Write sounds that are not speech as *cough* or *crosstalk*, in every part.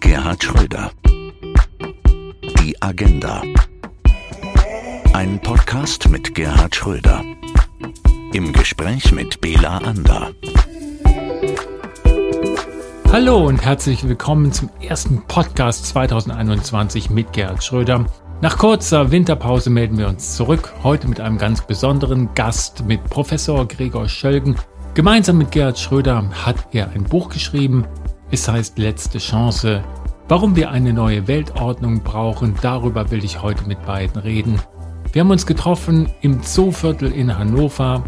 Gerhard Schröder. Die Agenda. Ein Podcast mit Gerhard Schröder. Im Gespräch mit Bela Ander. Hallo und herzlich willkommen zum ersten Podcast 2021 mit Gerhard Schröder. Nach kurzer Winterpause melden wir uns zurück, heute mit einem ganz besonderen Gast, mit Professor Gregor Schölgen. Gemeinsam mit Gerhard Schröder hat er ein Buch geschrieben. Es heißt Letzte Chance. Warum wir eine neue Weltordnung brauchen, darüber will ich heute mit beiden reden. Wir haben uns getroffen im Zooviertel in Hannover,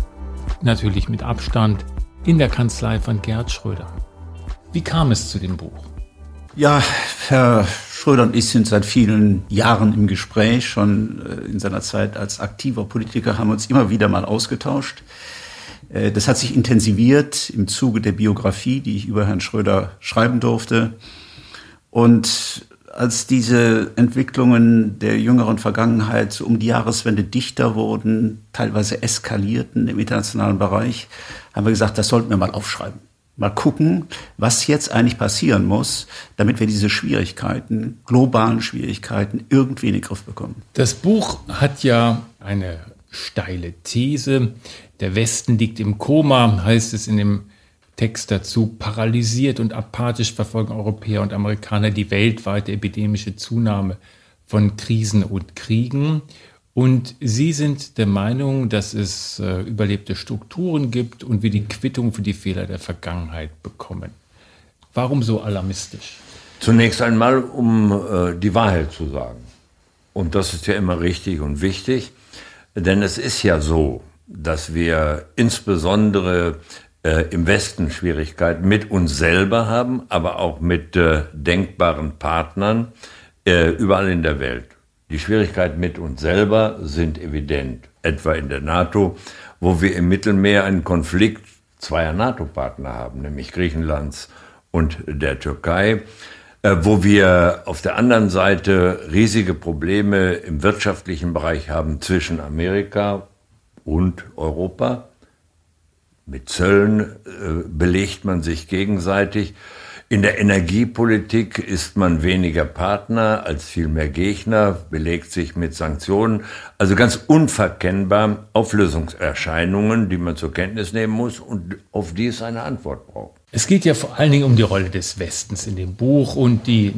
natürlich mit Abstand, in der Kanzlei von Gerhard Schröder. Wie kam es zu dem Buch? Ja, Herr Schröder und ich sind seit vielen Jahren im Gespräch. Schon äh, in seiner Zeit als aktiver Politiker haben wir uns immer wieder mal ausgetauscht. Äh, das hat sich intensiviert im Zuge der Biografie, die ich über Herrn Schröder schreiben durfte. Und als diese Entwicklungen der jüngeren Vergangenheit um die Jahreswende dichter wurden, teilweise eskalierten im internationalen Bereich, haben wir gesagt, das sollten wir mal aufschreiben mal gucken, was jetzt eigentlich passieren muss, damit wir diese Schwierigkeiten, globalen Schwierigkeiten irgendwie in den Griff bekommen. Das Buch hat ja eine steile These. Der Westen liegt im Koma, heißt es in dem Text dazu. Paralysiert und apathisch verfolgen Europäer und Amerikaner die weltweite epidemische Zunahme von Krisen und Kriegen. Und Sie sind der Meinung, dass es äh, überlebte Strukturen gibt und wir die Quittung für die Fehler der Vergangenheit bekommen. Warum so alarmistisch? Zunächst einmal, um äh, die Wahrheit zu sagen. Und das ist ja immer richtig und wichtig, denn es ist ja so, dass wir insbesondere äh, im Westen Schwierigkeiten mit uns selber haben, aber auch mit äh, denkbaren Partnern äh, überall in der Welt. Die Schwierigkeiten mit uns selber sind evident, etwa in der NATO, wo wir im Mittelmeer einen Konflikt zweier NATO-Partner haben, nämlich Griechenlands und der Türkei, äh, wo wir auf der anderen Seite riesige Probleme im wirtschaftlichen Bereich haben zwischen Amerika und Europa. Mit Zöllen äh, belegt man sich gegenseitig. In der Energiepolitik ist man weniger Partner als vielmehr Gegner, belegt sich mit Sanktionen. Also ganz unverkennbar Auflösungserscheinungen, die man zur Kenntnis nehmen muss und auf die es eine Antwort braucht. Es geht ja vor allen Dingen um die Rolle des Westens in dem Buch und die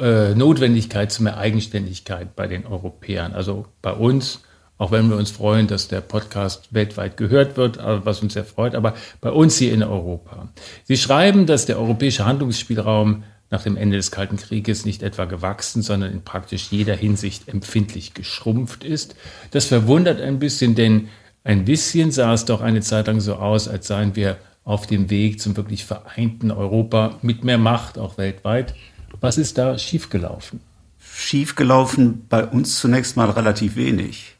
äh, Notwendigkeit zu mehr Eigenständigkeit bei den Europäern. Also bei uns auch wenn wir uns freuen, dass der Podcast weltweit gehört wird, was uns sehr freut, aber bei uns hier in Europa. Sie schreiben, dass der europäische Handlungsspielraum nach dem Ende des Kalten Krieges nicht etwa gewachsen, sondern in praktisch jeder Hinsicht empfindlich geschrumpft ist. Das verwundert ein bisschen, denn ein bisschen sah es doch eine Zeit lang so aus, als seien wir auf dem Weg zum wirklich vereinten Europa mit mehr Macht, auch weltweit. Was ist da schiefgelaufen? Schiefgelaufen bei uns zunächst mal relativ wenig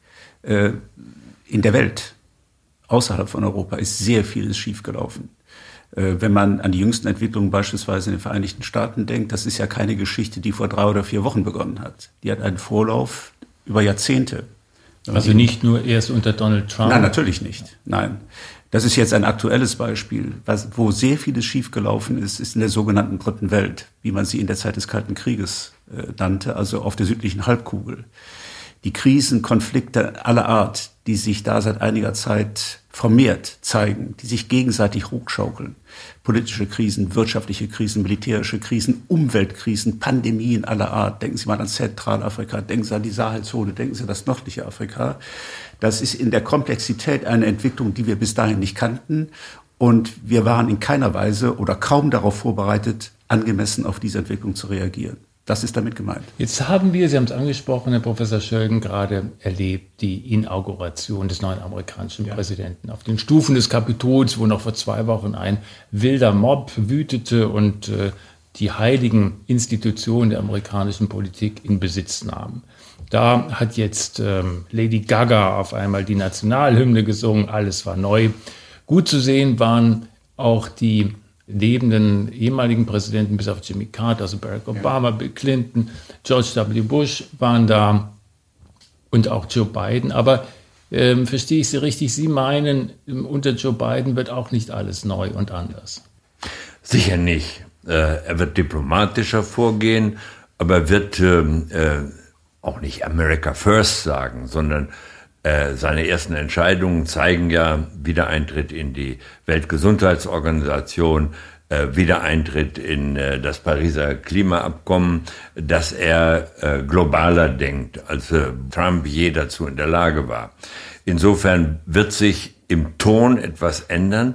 äh, in der Welt, außerhalb von Europa, ist sehr vieles schiefgelaufen. Äh, wenn man an die jüngsten Entwicklungen beispielsweise in den Vereinigten Staaten denkt, das ist ja keine Geschichte, die vor drei oder vier Wochen begonnen hat. Die hat einen Vorlauf über Jahrzehnte. Also nicht nur erst unter Donald Trump? Nein, natürlich nicht. Nein. Das ist jetzt ein aktuelles Beispiel. Was, wo sehr vieles schiefgelaufen ist, ist in der sogenannten Dritten Welt, wie man sie in der Zeit des Kalten Krieges äh, nannte, also auf der südlichen Halbkugel die Krisen, Konflikte aller Art, die sich da seit einiger Zeit vermehrt zeigen, die sich gegenseitig hochschaukeln. Politische Krisen, wirtschaftliche Krisen, militärische Krisen, Umweltkrisen, Pandemien aller Art. Denken Sie mal an Zentralafrika, denken Sie an die Sahelzone, denken Sie an das nördliche Afrika. Das ist in der Komplexität eine Entwicklung, die wir bis dahin nicht kannten. Und wir waren in keiner Weise oder kaum darauf vorbereitet, angemessen auf diese Entwicklung zu reagieren. Das ist damit gemeint. Jetzt haben wir, Sie haben es angesprochen, Herr Professor Schölgen, gerade erlebt die Inauguration des neuen amerikanischen ja. Präsidenten auf den Stufen des Kapitols, wo noch vor zwei Wochen ein wilder Mob wütete und äh, die heiligen Institutionen der amerikanischen Politik in Besitz nahm. Da hat jetzt ähm, Lady Gaga auf einmal die Nationalhymne gesungen, alles war neu. Gut zu sehen waren auch die lebenden ehemaligen Präsidenten, bis auf Jimmy Carter, also Barack Obama, Bill Clinton, George W. Bush waren da und auch Joe Biden. Aber ähm, verstehe ich Sie richtig? Sie meinen, unter Joe Biden wird auch nicht alles neu und anders. Sicher nicht. Äh, er wird diplomatischer vorgehen, aber er wird ähm, äh, auch nicht America First sagen, sondern äh, seine ersten Entscheidungen zeigen ja Wiedereintritt in die Weltgesundheitsorganisation, äh, Wiedereintritt in äh, das Pariser Klimaabkommen, dass er äh, globaler denkt, als äh, Trump je dazu in der Lage war. Insofern wird sich im Ton etwas ändern.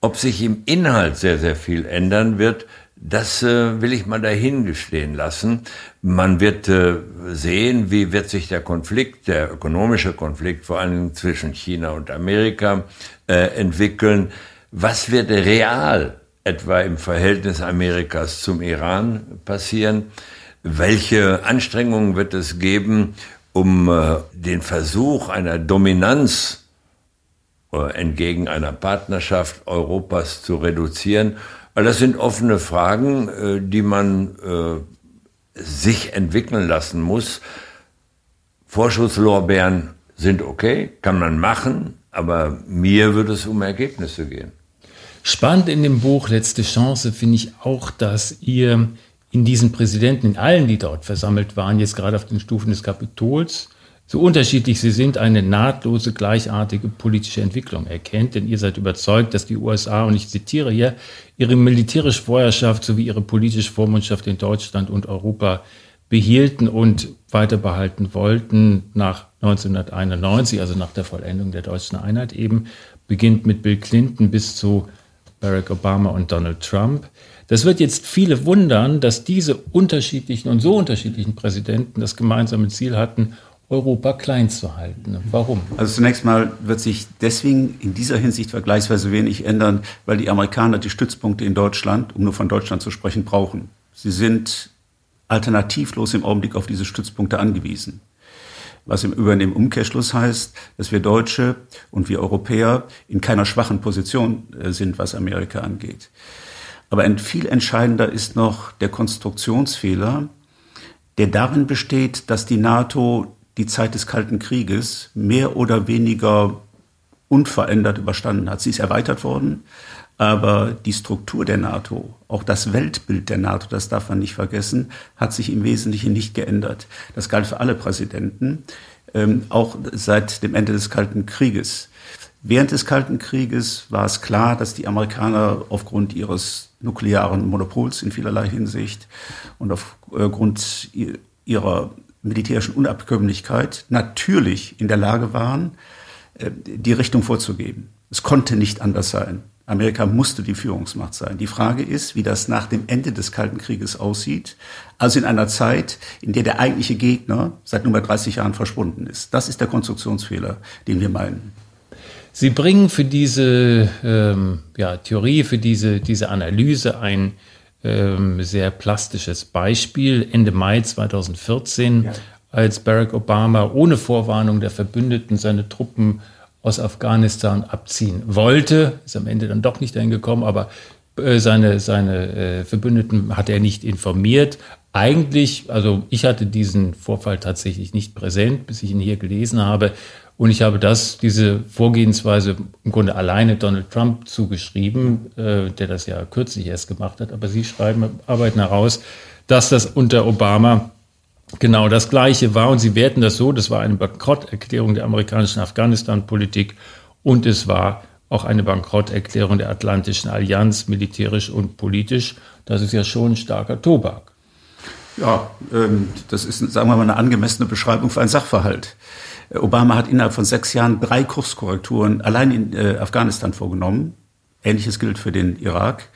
Ob sich im Inhalt sehr, sehr viel ändern wird, das äh, will ich mal dahingestehen lassen. Man wird äh, sehen, wie wird sich der Konflikt, der ökonomische Konflikt, vor allem zwischen China und Amerika, äh, entwickeln. Was wird real etwa im Verhältnis Amerikas zum Iran passieren? Welche Anstrengungen wird es geben, um äh, den Versuch einer Dominanz äh, entgegen einer Partnerschaft Europas zu reduzieren? Weil das sind offene Fragen, äh, die man äh, sich entwickeln lassen muss. Vorschusslorbeeren sind okay, kann man machen, aber mir würde es um Ergebnisse gehen. Spannend in dem Buch Letzte Chance finde ich auch, dass ihr in diesen Präsidenten, in allen, die dort versammelt waren, jetzt gerade auf den Stufen des Kapitols, so unterschiedlich sie sind, eine nahtlose, gleichartige politische Entwicklung erkennt. Denn ihr seid überzeugt, dass die USA, und ich zitiere hier, ihre militärische Vorherrschaft sowie ihre politische Vormundschaft in Deutschland und Europa behielten und weiter behalten wollten nach 1991, also nach der Vollendung der deutschen Einheit eben, beginnt mit Bill Clinton bis zu Barack Obama und Donald Trump. Das wird jetzt viele wundern, dass diese unterschiedlichen und so unterschiedlichen Präsidenten das gemeinsame Ziel hatten, Europa klein zu halten. Warum? Also zunächst mal wird sich deswegen in dieser Hinsicht vergleichsweise wenig ändern, weil die Amerikaner die Stützpunkte in Deutschland, um nur von Deutschland zu sprechen, brauchen. Sie sind alternativlos im Augenblick auf diese Stützpunkte angewiesen. Was im über dem Umkehrschluss heißt, dass wir Deutsche und wir Europäer in keiner schwachen Position äh, sind, was Amerika angeht. Aber ein viel entscheidender ist noch der Konstruktionsfehler, der darin besteht, dass die NATO die Zeit des Kalten Krieges mehr oder weniger unverändert überstanden hat. Sie ist erweitert worden, aber die Struktur der NATO, auch das Weltbild der NATO, das darf man nicht vergessen, hat sich im Wesentlichen nicht geändert. Das galt für alle Präsidenten, ähm, auch seit dem Ende des Kalten Krieges. Während des Kalten Krieges war es klar, dass die Amerikaner aufgrund ihres nuklearen Monopols in vielerlei Hinsicht und aufgrund ihrer militärischen Unabkömmlichkeit natürlich in der Lage waren, äh, die Richtung vorzugeben. Es konnte nicht anders sein. Amerika musste die Führungsmacht sein. Die Frage ist, wie das nach dem Ende des Kalten Krieges aussieht, also in einer Zeit, in der der eigentliche Gegner seit nunmehr 30 Jahren verschwunden ist. Das ist der Konstruktionsfehler, den wir meinen. Sie bringen für diese ähm, ja, Theorie, für diese, diese Analyse ein ähm, sehr plastisches Beispiel. Ende Mai 2014, ja. als Barack Obama ohne Vorwarnung der Verbündeten seine Truppen aus Afghanistan abziehen wollte, ist am Ende dann doch nicht dahin gekommen, aber äh, seine, seine äh, Verbündeten hat er nicht informiert. Eigentlich, also ich hatte diesen Vorfall tatsächlich nicht präsent, bis ich ihn hier gelesen habe. Und ich habe das, diese Vorgehensweise im Grunde alleine Donald Trump zugeschrieben, äh, der das ja kürzlich erst gemacht hat. Aber Sie schreiben, arbeiten heraus, dass das unter Obama genau das Gleiche war. Und Sie werten das so, das war eine Bankrotterklärung der amerikanischen Afghanistan-Politik und es war auch eine Bankrotterklärung der Atlantischen Allianz, militärisch und politisch. Das ist ja schon ein starker Tobak. Ja, ähm, das ist, sagen wir mal, eine angemessene Beschreibung für einen Sachverhalt. Obama hat innerhalb von sechs Jahren drei Kurskorrekturen allein in äh, Afghanistan vorgenommen. Ähnliches gilt für den Irak.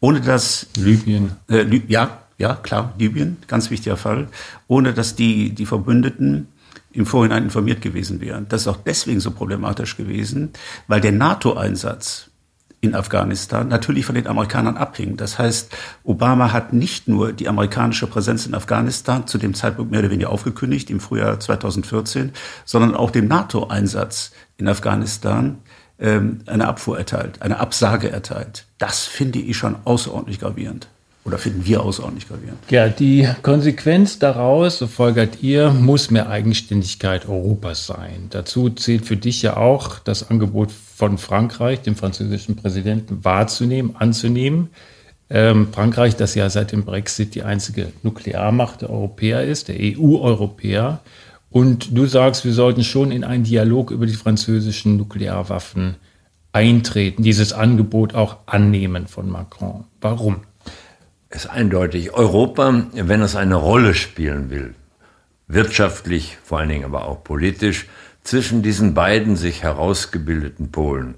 Ohne dass Libyen. Äh, Lib ja, ja, klar, Libyen, ganz wichtiger Fall. Ohne dass die, die Verbündeten im Vorhinein informiert gewesen wären. Das ist auch deswegen so problematisch gewesen, weil der NATO-Einsatz in Afghanistan natürlich von den Amerikanern abhing. Das heißt, Obama hat nicht nur die amerikanische Präsenz in Afghanistan zu dem Zeitpunkt mehr oder weniger aufgekündigt, im Frühjahr 2014, sondern auch dem NATO-Einsatz in Afghanistan ähm, eine Abfuhr erteilt, eine Absage erteilt. Das finde ich schon außerordentlich gravierend. Oder finden wir außerordentlich gravierend? Ja, die Konsequenz daraus, so folgert ihr, muss mehr Eigenständigkeit Europas sein. Dazu zählt für dich ja auch das Angebot von Frankreich, dem französischen Präsidenten, wahrzunehmen, anzunehmen. Ähm, Frankreich, das ja seit dem Brexit die einzige Nuklearmacht der Europäer ist, der EU-Europäer. Und du sagst, wir sollten schon in einen Dialog über die französischen Nuklearwaffen eintreten, dieses Angebot auch annehmen von Macron. Warum? Es ist eindeutig, Europa, wenn es eine Rolle spielen will, wirtschaftlich, vor allen Dingen aber auch politisch, zwischen diesen beiden sich herausgebildeten Polen,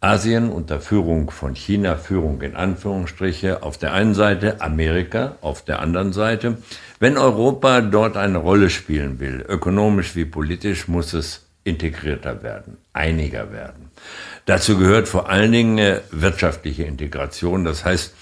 Asien unter Führung von China, Führung in Anführungsstriche, auf der einen Seite, Amerika auf der anderen Seite. Wenn Europa dort eine Rolle spielen will, ökonomisch wie politisch, muss es integrierter werden, einiger werden. Dazu gehört vor allen Dingen wirtschaftliche Integration. Das heißt,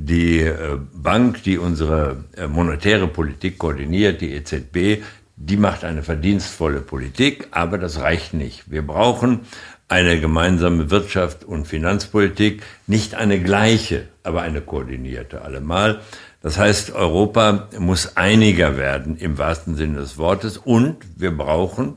die äh, Bank, die unsere äh, monetäre Politik koordiniert, die EZB, die macht eine verdienstvolle Politik, aber das reicht nicht. Wir brauchen eine gemeinsame Wirtschaft und Finanzpolitik, nicht eine gleiche, aber eine koordinierte allemal. Das heißt, Europa muss einiger werden im wahrsten Sinne des Wortes und wir brauchen,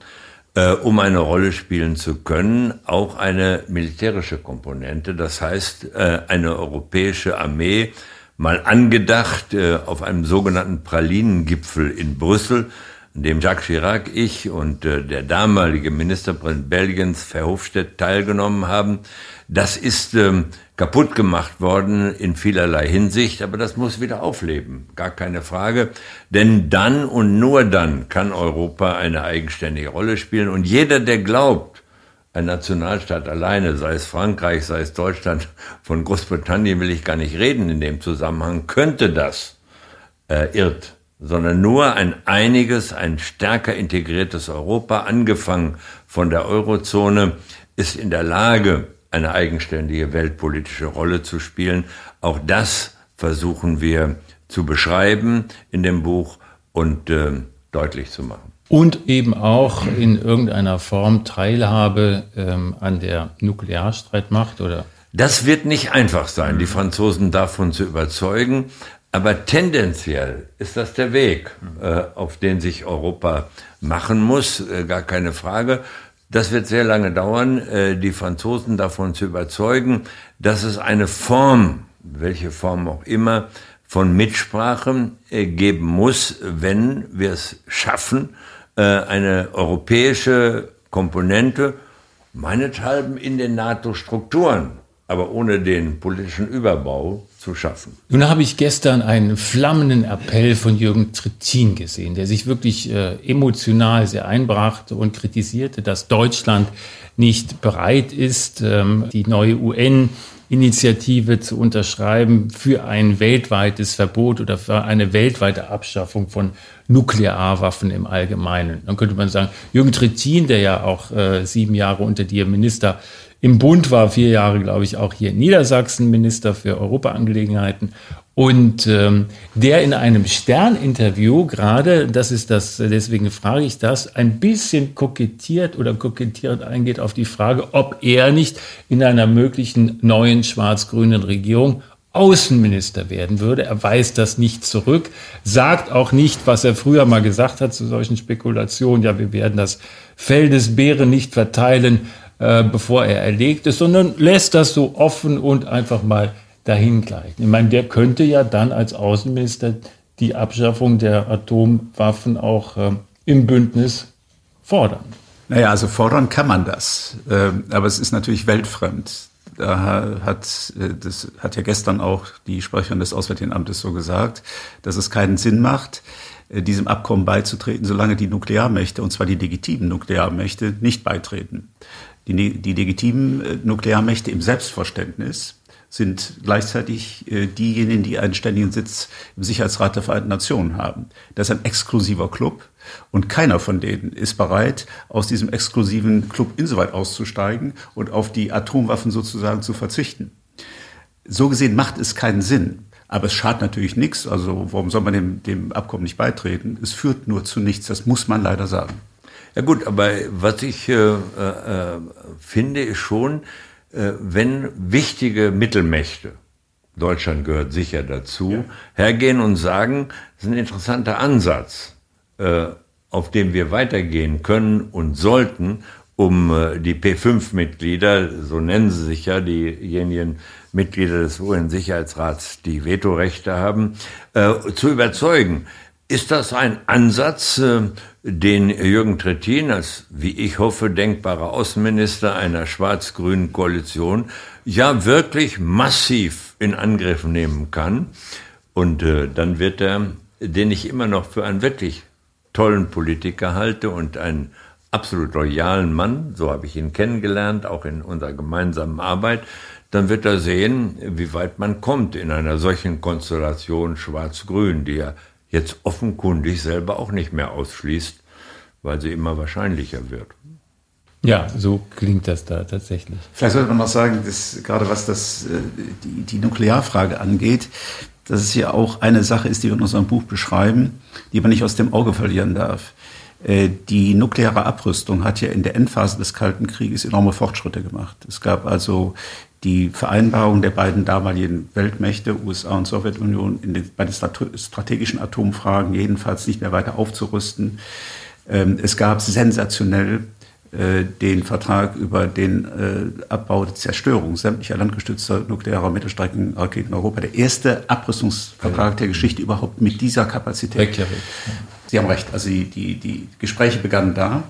äh, um eine Rolle spielen zu können, auch eine militärische Komponente. Das heißt, äh, eine europäische Armee, mal angedacht äh, auf einem sogenannten Pralinengipfel in Brüssel, dem Jacques Chirac, ich und äh, der damalige Ministerpräsident Belgiens, Verhofstadt, teilgenommen haben. Das ist ähm, kaputt gemacht worden in vielerlei Hinsicht, aber das muss wieder aufleben, gar keine Frage. Denn dann und nur dann kann Europa eine eigenständige Rolle spielen. Und jeder, der glaubt, ein Nationalstaat alleine, sei es Frankreich, sei es Deutschland, *laughs* von Großbritannien will ich gar nicht reden in dem Zusammenhang, könnte das, äh, irrt sondern nur ein einiges, ein stärker integriertes Europa, angefangen von der Eurozone, ist in der Lage, eine eigenständige weltpolitische Rolle zu spielen. Auch das versuchen wir zu beschreiben in dem Buch und äh, deutlich zu machen. Und eben auch in irgendeiner Form Teilhabe ähm, an der Nuklearstreitmacht oder das wird nicht einfach sein, die Franzosen davon zu überzeugen. Aber tendenziell ist das der Weg, äh, auf den sich Europa machen muss, äh, gar keine Frage. Das wird sehr lange dauern, äh, die Franzosen davon zu überzeugen, dass es eine Form, welche Form auch immer, von Mitsprache äh, geben muss, wenn wir es schaffen, äh, eine europäische Komponente, meinethalben in den NATO-Strukturen, aber ohne den politischen Überbau zu schaffen. Nun habe ich gestern einen flammenden Appell von Jürgen Trittin gesehen, der sich wirklich äh, emotional sehr einbrachte und kritisierte, dass Deutschland nicht bereit ist, ähm, die neue UN Initiative zu unterschreiben für ein weltweites Verbot oder für eine weltweite Abschaffung von Nuklearwaffen im Allgemeinen. Dann könnte man sagen, Jürgen Trittin, der ja auch äh, sieben Jahre unter dir Minister im Bund war, vier Jahre, glaube ich, auch hier in Niedersachsen Minister für Europaangelegenheiten. Und ähm, der in einem Stern-Interview gerade, das ist das, deswegen frage ich das, ein bisschen kokettiert oder kokettierend eingeht auf die Frage, ob er nicht in einer möglichen neuen schwarz-grünen Regierung Außenminister werden würde. Er weist das nicht zurück, sagt auch nicht, was er früher mal gesagt hat zu solchen Spekulationen. Ja, wir werden das Fell des Bären nicht verteilen, äh, bevor er erlegt ist, sondern lässt das so offen und einfach mal dahin gleiten. Ich meine, der könnte ja dann als Außenminister die Abschaffung der Atomwaffen auch äh, im Bündnis fordern. Naja, also fordern kann man das, äh, aber es ist natürlich weltfremd. Da hat, äh, das hat ja gestern auch die Sprecherin des Auswärtigen Amtes so gesagt, dass es keinen Sinn macht, diesem Abkommen beizutreten, solange die Nuklearmächte, und zwar die legitimen Nuklearmächte, nicht beitreten. Die, die legitimen äh, Nuklearmächte im Selbstverständnis sind gleichzeitig äh, diejenigen, die einen ständigen Sitz im Sicherheitsrat der Vereinten Nationen haben. Das ist ein exklusiver Club und keiner von denen ist bereit, aus diesem exklusiven Club insoweit auszusteigen und auf die Atomwaffen sozusagen zu verzichten. So gesehen macht es keinen Sinn. Aber es schadet natürlich nichts. Also warum soll man dem, dem Abkommen nicht beitreten? Es führt nur zu nichts. Das muss man leider sagen. Ja gut, aber was ich äh, äh, finde, ist schon, äh, wenn wichtige Mittelmächte, Deutschland gehört sicher dazu, ja. hergehen und sagen, das ist ein interessanter Ansatz, äh, auf dem wir weitergehen können und sollten, um äh, die P5-Mitglieder, so nennen sie sich ja, diejenigen, Mitglieder des UN-Sicherheitsrats, die Vetorechte haben, äh, zu überzeugen. Ist das ein Ansatz, äh, den Jürgen Trittin als, wie ich hoffe, denkbarer Außenminister einer schwarz-grünen Koalition ja wirklich massiv in Angriff nehmen kann? Und äh, dann wird er, den ich immer noch für einen wirklich tollen Politiker halte und einen absolut loyalen Mann, so habe ich ihn kennengelernt, auch in unserer gemeinsamen Arbeit, dann wird er sehen, wie weit man kommt in einer solchen Konstellation Schwarz-Grün, die er jetzt offenkundig selber auch nicht mehr ausschließt, weil sie immer wahrscheinlicher wird. Ja, so klingt das da tatsächlich. Vielleicht sollte man noch sagen, dass gerade was das, äh, die, die Nuklearfrage angeht, dass es ja auch eine Sache ist, die wir in unserem Buch beschreiben, die man nicht aus dem Auge verlieren darf. Äh, die nukleare Abrüstung hat ja in der Endphase des Kalten Krieges enorme Fortschritte gemacht. Es gab also die Vereinbarung der beiden damaligen Weltmächte, USA und Sowjetunion, den, bei den strategischen Atomfragen jedenfalls nicht mehr weiter aufzurüsten. Ähm, es gab sensationell äh, den Vertrag über den äh, Abbau der Zerstörung sämtlicher landgestützter nuklearer Mittelstreckenraketen in Europa. Der erste Abrüstungsvertrag der Geschichte überhaupt mit dieser Kapazität. Reykjavik. Sie haben recht, also die, die, die Gespräche begannen da.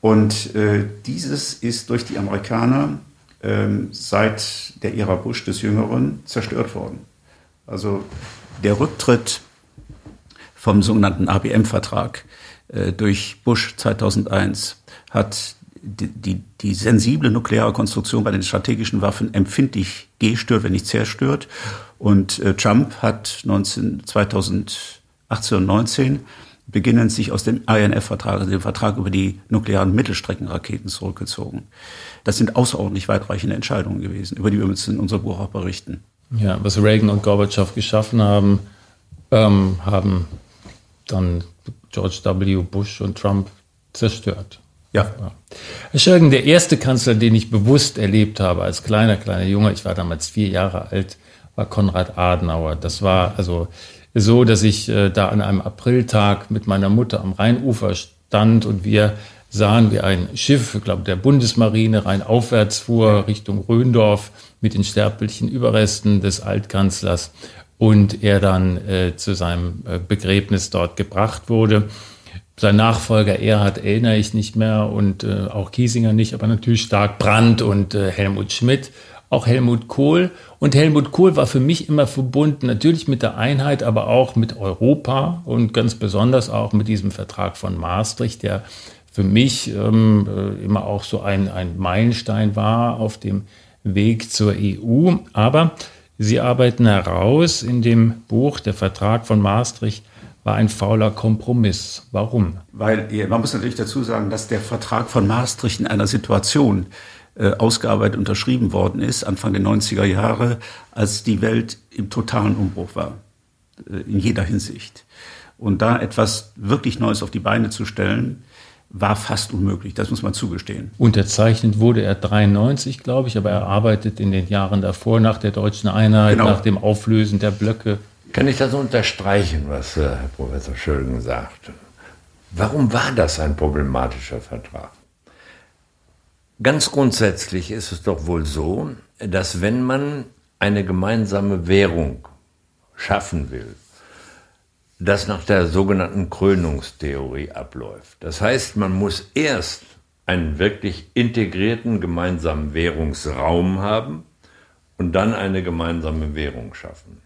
Und äh, dieses ist durch die Amerikaner äh, seit der Ära Bush des Jüngeren zerstört worden. Also der Rücktritt vom sogenannten ABM-Vertrag äh, durch Bush 2001 hat die, die, die sensible nukleare Konstruktion bei den strategischen Waffen empfindlich gestört, wenn nicht zerstört. Und äh, Trump hat 19, 2018 und 19 beginnend sich aus dem INF-Vertrag, also dem Vertrag über die nuklearen Mittelstreckenraketen zurückgezogen. Das sind außerordentlich weitreichende Entscheidungen gewesen, über die wir uns in unserem Buch auch berichten. Ja, was Reagan und Gorbatschow geschaffen haben, ähm, haben dann George W. Bush und Trump zerstört. Ja. Herr Schirgen, der erste Kanzler, den ich bewusst erlebt habe als kleiner, kleiner Junge, ich war damals vier Jahre alt, war Konrad Adenauer. Das war also so, dass ich äh, da an einem Apriltag mit meiner Mutter am Rheinufer stand und wir sahen, wie ein Schiff, ich glaube der Bundesmarine, rein aufwärts fuhr Richtung Röndorf mit den sterblichen Überresten des Altkanzlers und er dann äh, zu seinem äh, Begräbnis dort gebracht wurde. Sein Nachfolger Erhard erinnere ich nicht mehr und äh, auch Kiesinger nicht, aber natürlich stark Brandt und äh, Helmut Schmidt, auch Helmut Kohl. Und Helmut Kohl war für mich immer verbunden, natürlich mit der Einheit, aber auch mit Europa und ganz besonders auch mit diesem Vertrag von Maastricht, der für mich ähm, äh, immer auch so ein, ein Meilenstein war auf dem Weg zur EU. Aber Sie arbeiten heraus in dem Buch Der Vertrag von Maastricht war ein fauler Kompromiss. Warum? Weil man muss natürlich dazu sagen, dass der Vertrag von Maastricht in einer Situation ausgearbeitet, unterschrieben worden ist, Anfang der 90er Jahre, als die Welt im totalen Umbruch war, äh, in jeder Hinsicht. Und da etwas wirklich Neues auf die Beine zu stellen, war fast unmöglich, das muss man zugestehen. Unterzeichnet wurde er 93, glaube ich, aber er arbeitet in den Jahren davor, nach der deutschen Einheit, genau. nach dem Auflösen der Blöcke kann ich das unterstreichen, was äh, Herr Professor Schölgen sagte. Warum war das ein problematischer Vertrag? Ganz grundsätzlich ist es doch wohl so, dass wenn man eine gemeinsame Währung schaffen will, das nach der sogenannten Krönungstheorie abläuft. Das heißt, man muss erst einen wirklich integrierten gemeinsamen Währungsraum haben und dann eine gemeinsame Währung schaffen.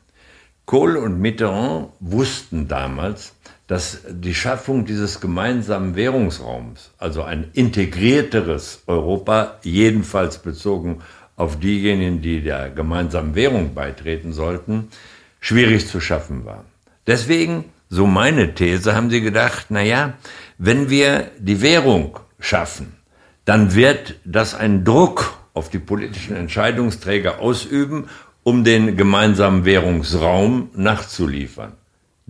Kohl und Mitterrand wussten damals, dass die Schaffung dieses gemeinsamen Währungsraums, also ein integrierteres Europa, jedenfalls bezogen auf diejenigen, die der gemeinsamen Währung beitreten sollten, schwierig zu schaffen war. Deswegen, so meine These, haben sie gedacht, na ja, wenn wir die Währung schaffen, dann wird das einen Druck auf die politischen Entscheidungsträger ausüben um den gemeinsamen Währungsraum nachzuliefern.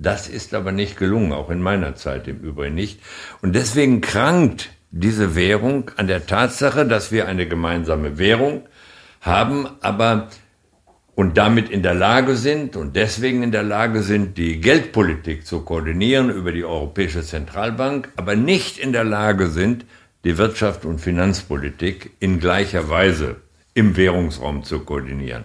Das ist aber nicht gelungen, auch in meiner Zeit im Übrigen nicht. Und deswegen krankt diese Währung an der Tatsache, dass wir eine gemeinsame Währung haben, aber und damit in der Lage sind und deswegen in der Lage sind, die Geldpolitik zu koordinieren über die Europäische Zentralbank, aber nicht in der Lage sind, die Wirtschaft und Finanzpolitik in gleicher Weise im Währungsraum zu koordinieren.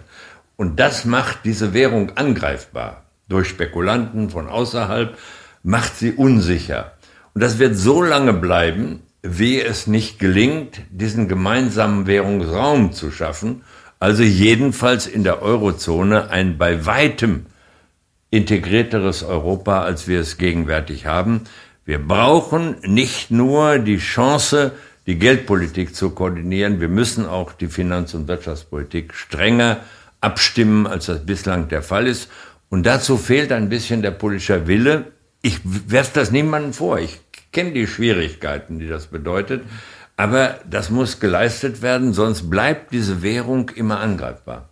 Und das macht diese Währung angreifbar. Durch Spekulanten von außerhalb macht sie unsicher. Und das wird so lange bleiben, wie es nicht gelingt, diesen gemeinsamen Währungsraum zu schaffen, also jedenfalls in der Eurozone ein bei weitem integrierteres Europa, als wir es gegenwärtig haben. Wir brauchen nicht nur die Chance, die Geldpolitik zu koordinieren, wir müssen auch die Finanz- und Wirtschaftspolitik strenger abstimmen, als das bislang der Fall ist. Und dazu fehlt ein bisschen der politische Wille. Ich werfe das niemandem vor. Ich kenne die Schwierigkeiten, die das bedeutet. Aber das muss geleistet werden, sonst bleibt diese Währung immer angreifbar.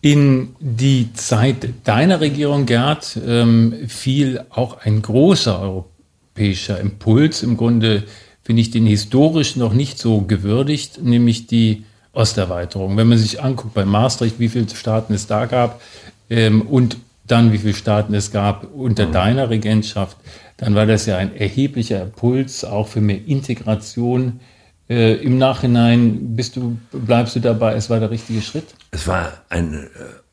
In die Zeit deiner Regierung, Gerd, ähm, fiel auch ein großer europäischer Impuls. Im Grunde finde ich den historisch noch nicht so gewürdigt, nämlich die Osterweiterung. Wenn man sich anguckt bei Maastricht, wie viele Staaten es da gab ähm, und dann wie viele Staaten es gab unter mhm. deiner Regentschaft, dann war das ja ein erheblicher Impuls, auch für mehr Integration. Äh, Im Nachhinein bist du, bleibst du dabei, es war der richtige Schritt? Es war ein äh,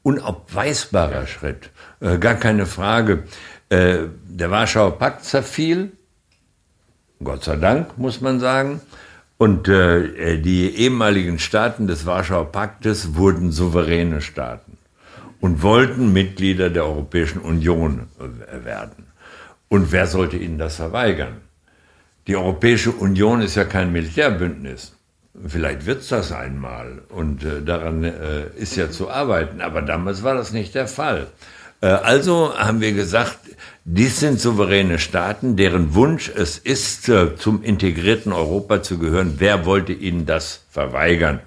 unabweisbarer Schritt, äh, gar keine Frage. Äh, der Warschauer Pakt zerfiel, Gott sei Dank, muss man sagen. Und äh, die ehemaligen Staaten des Warschauer Paktes wurden souveräne Staaten und wollten Mitglieder der Europäischen Union werden. Und wer sollte ihnen das verweigern? Die Europäische Union ist ja kein Militärbündnis. Vielleicht wird es das einmal und äh, daran äh, ist ja zu arbeiten, aber damals war das nicht der Fall. Äh, also haben wir gesagt, dies sind souveräne Staaten, deren Wunsch es ist, äh, zum integrierten Europa zu gehören. Wer wollte ihnen das verweigern?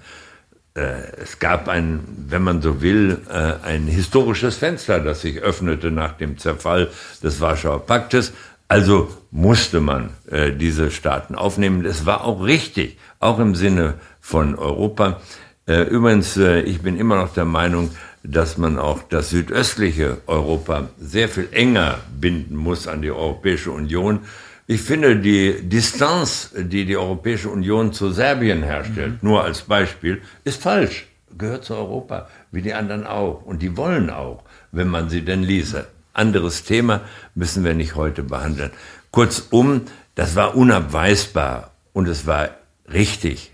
Äh, es gab ein, wenn man so will, äh, ein historisches Fenster, das sich öffnete nach dem Zerfall des Warschauer Paktes. Also musste man äh, diese Staaten aufnehmen. Es war auch richtig, auch im Sinne von Europa. Übrigens, ich bin immer noch der Meinung, dass man auch das südöstliche Europa sehr viel enger binden muss an die Europäische Union ich finde die Distanz, die die Europäische Union zu Serbien herstellt, mhm. nur als Beispiel, ist falsch. Gehört zu Europa, wie die anderen auch. Und die wollen auch, wenn man sie denn ließe. Anderes Thema müssen wir nicht heute behandeln. Kurzum, das war unabweisbar und es war richtig,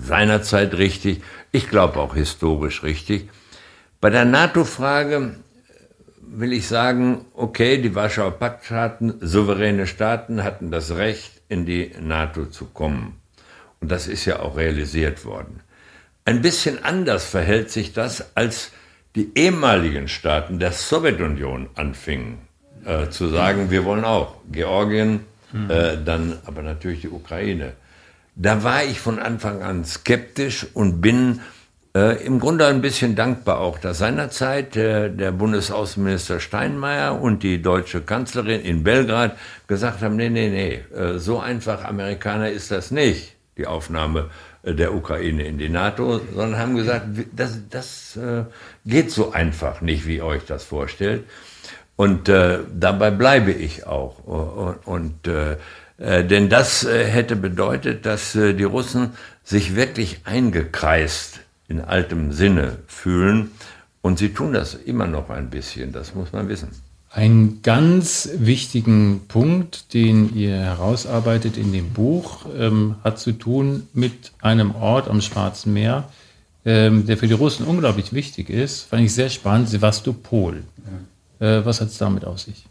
seinerzeit richtig, ich glaube auch historisch richtig. Bei der NATO-Frage will ich sagen, okay, die Warschauer Paktstaaten, souveräne Staaten hatten das Recht, in die NATO zu kommen. Und das ist ja auch realisiert worden. Ein bisschen anders verhält sich das, als die ehemaligen Staaten der Sowjetunion anfingen äh, zu sagen, wir wollen auch Georgien, hm. äh, dann aber natürlich die Ukraine. Da war ich von Anfang an skeptisch und bin äh, Im Grunde ein bisschen dankbar auch, dass seinerzeit äh, der Bundesaußenminister Steinmeier und die deutsche Kanzlerin in Belgrad gesagt haben, nee, nee, nee, äh, so einfach Amerikaner ist das nicht, die Aufnahme äh, der Ukraine in die NATO, sondern haben gesagt, das, das äh, geht so einfach nicht, wie ihr euch das vorstellt. Und äh, dabei bleibe ich auch. Und, und äh, denn das äh, hätte bedeutet, dass äh, die Russen sich wirklich eingekreist in altem Sinne fühlen. Und sie tun das immer noch ein bisschen, das muss man wissen. Einen ganz wichtigen Punkt, den ihr herausarbeitet in dem Buch, ähm, hat zu tun mit einem Ort am Schwarzen Meer, ähm, der für die Russen unglaublich wichtig ist. Fand ich sehr spannend, Sevastopol. Ja. Äh, was hat es damit auf sich?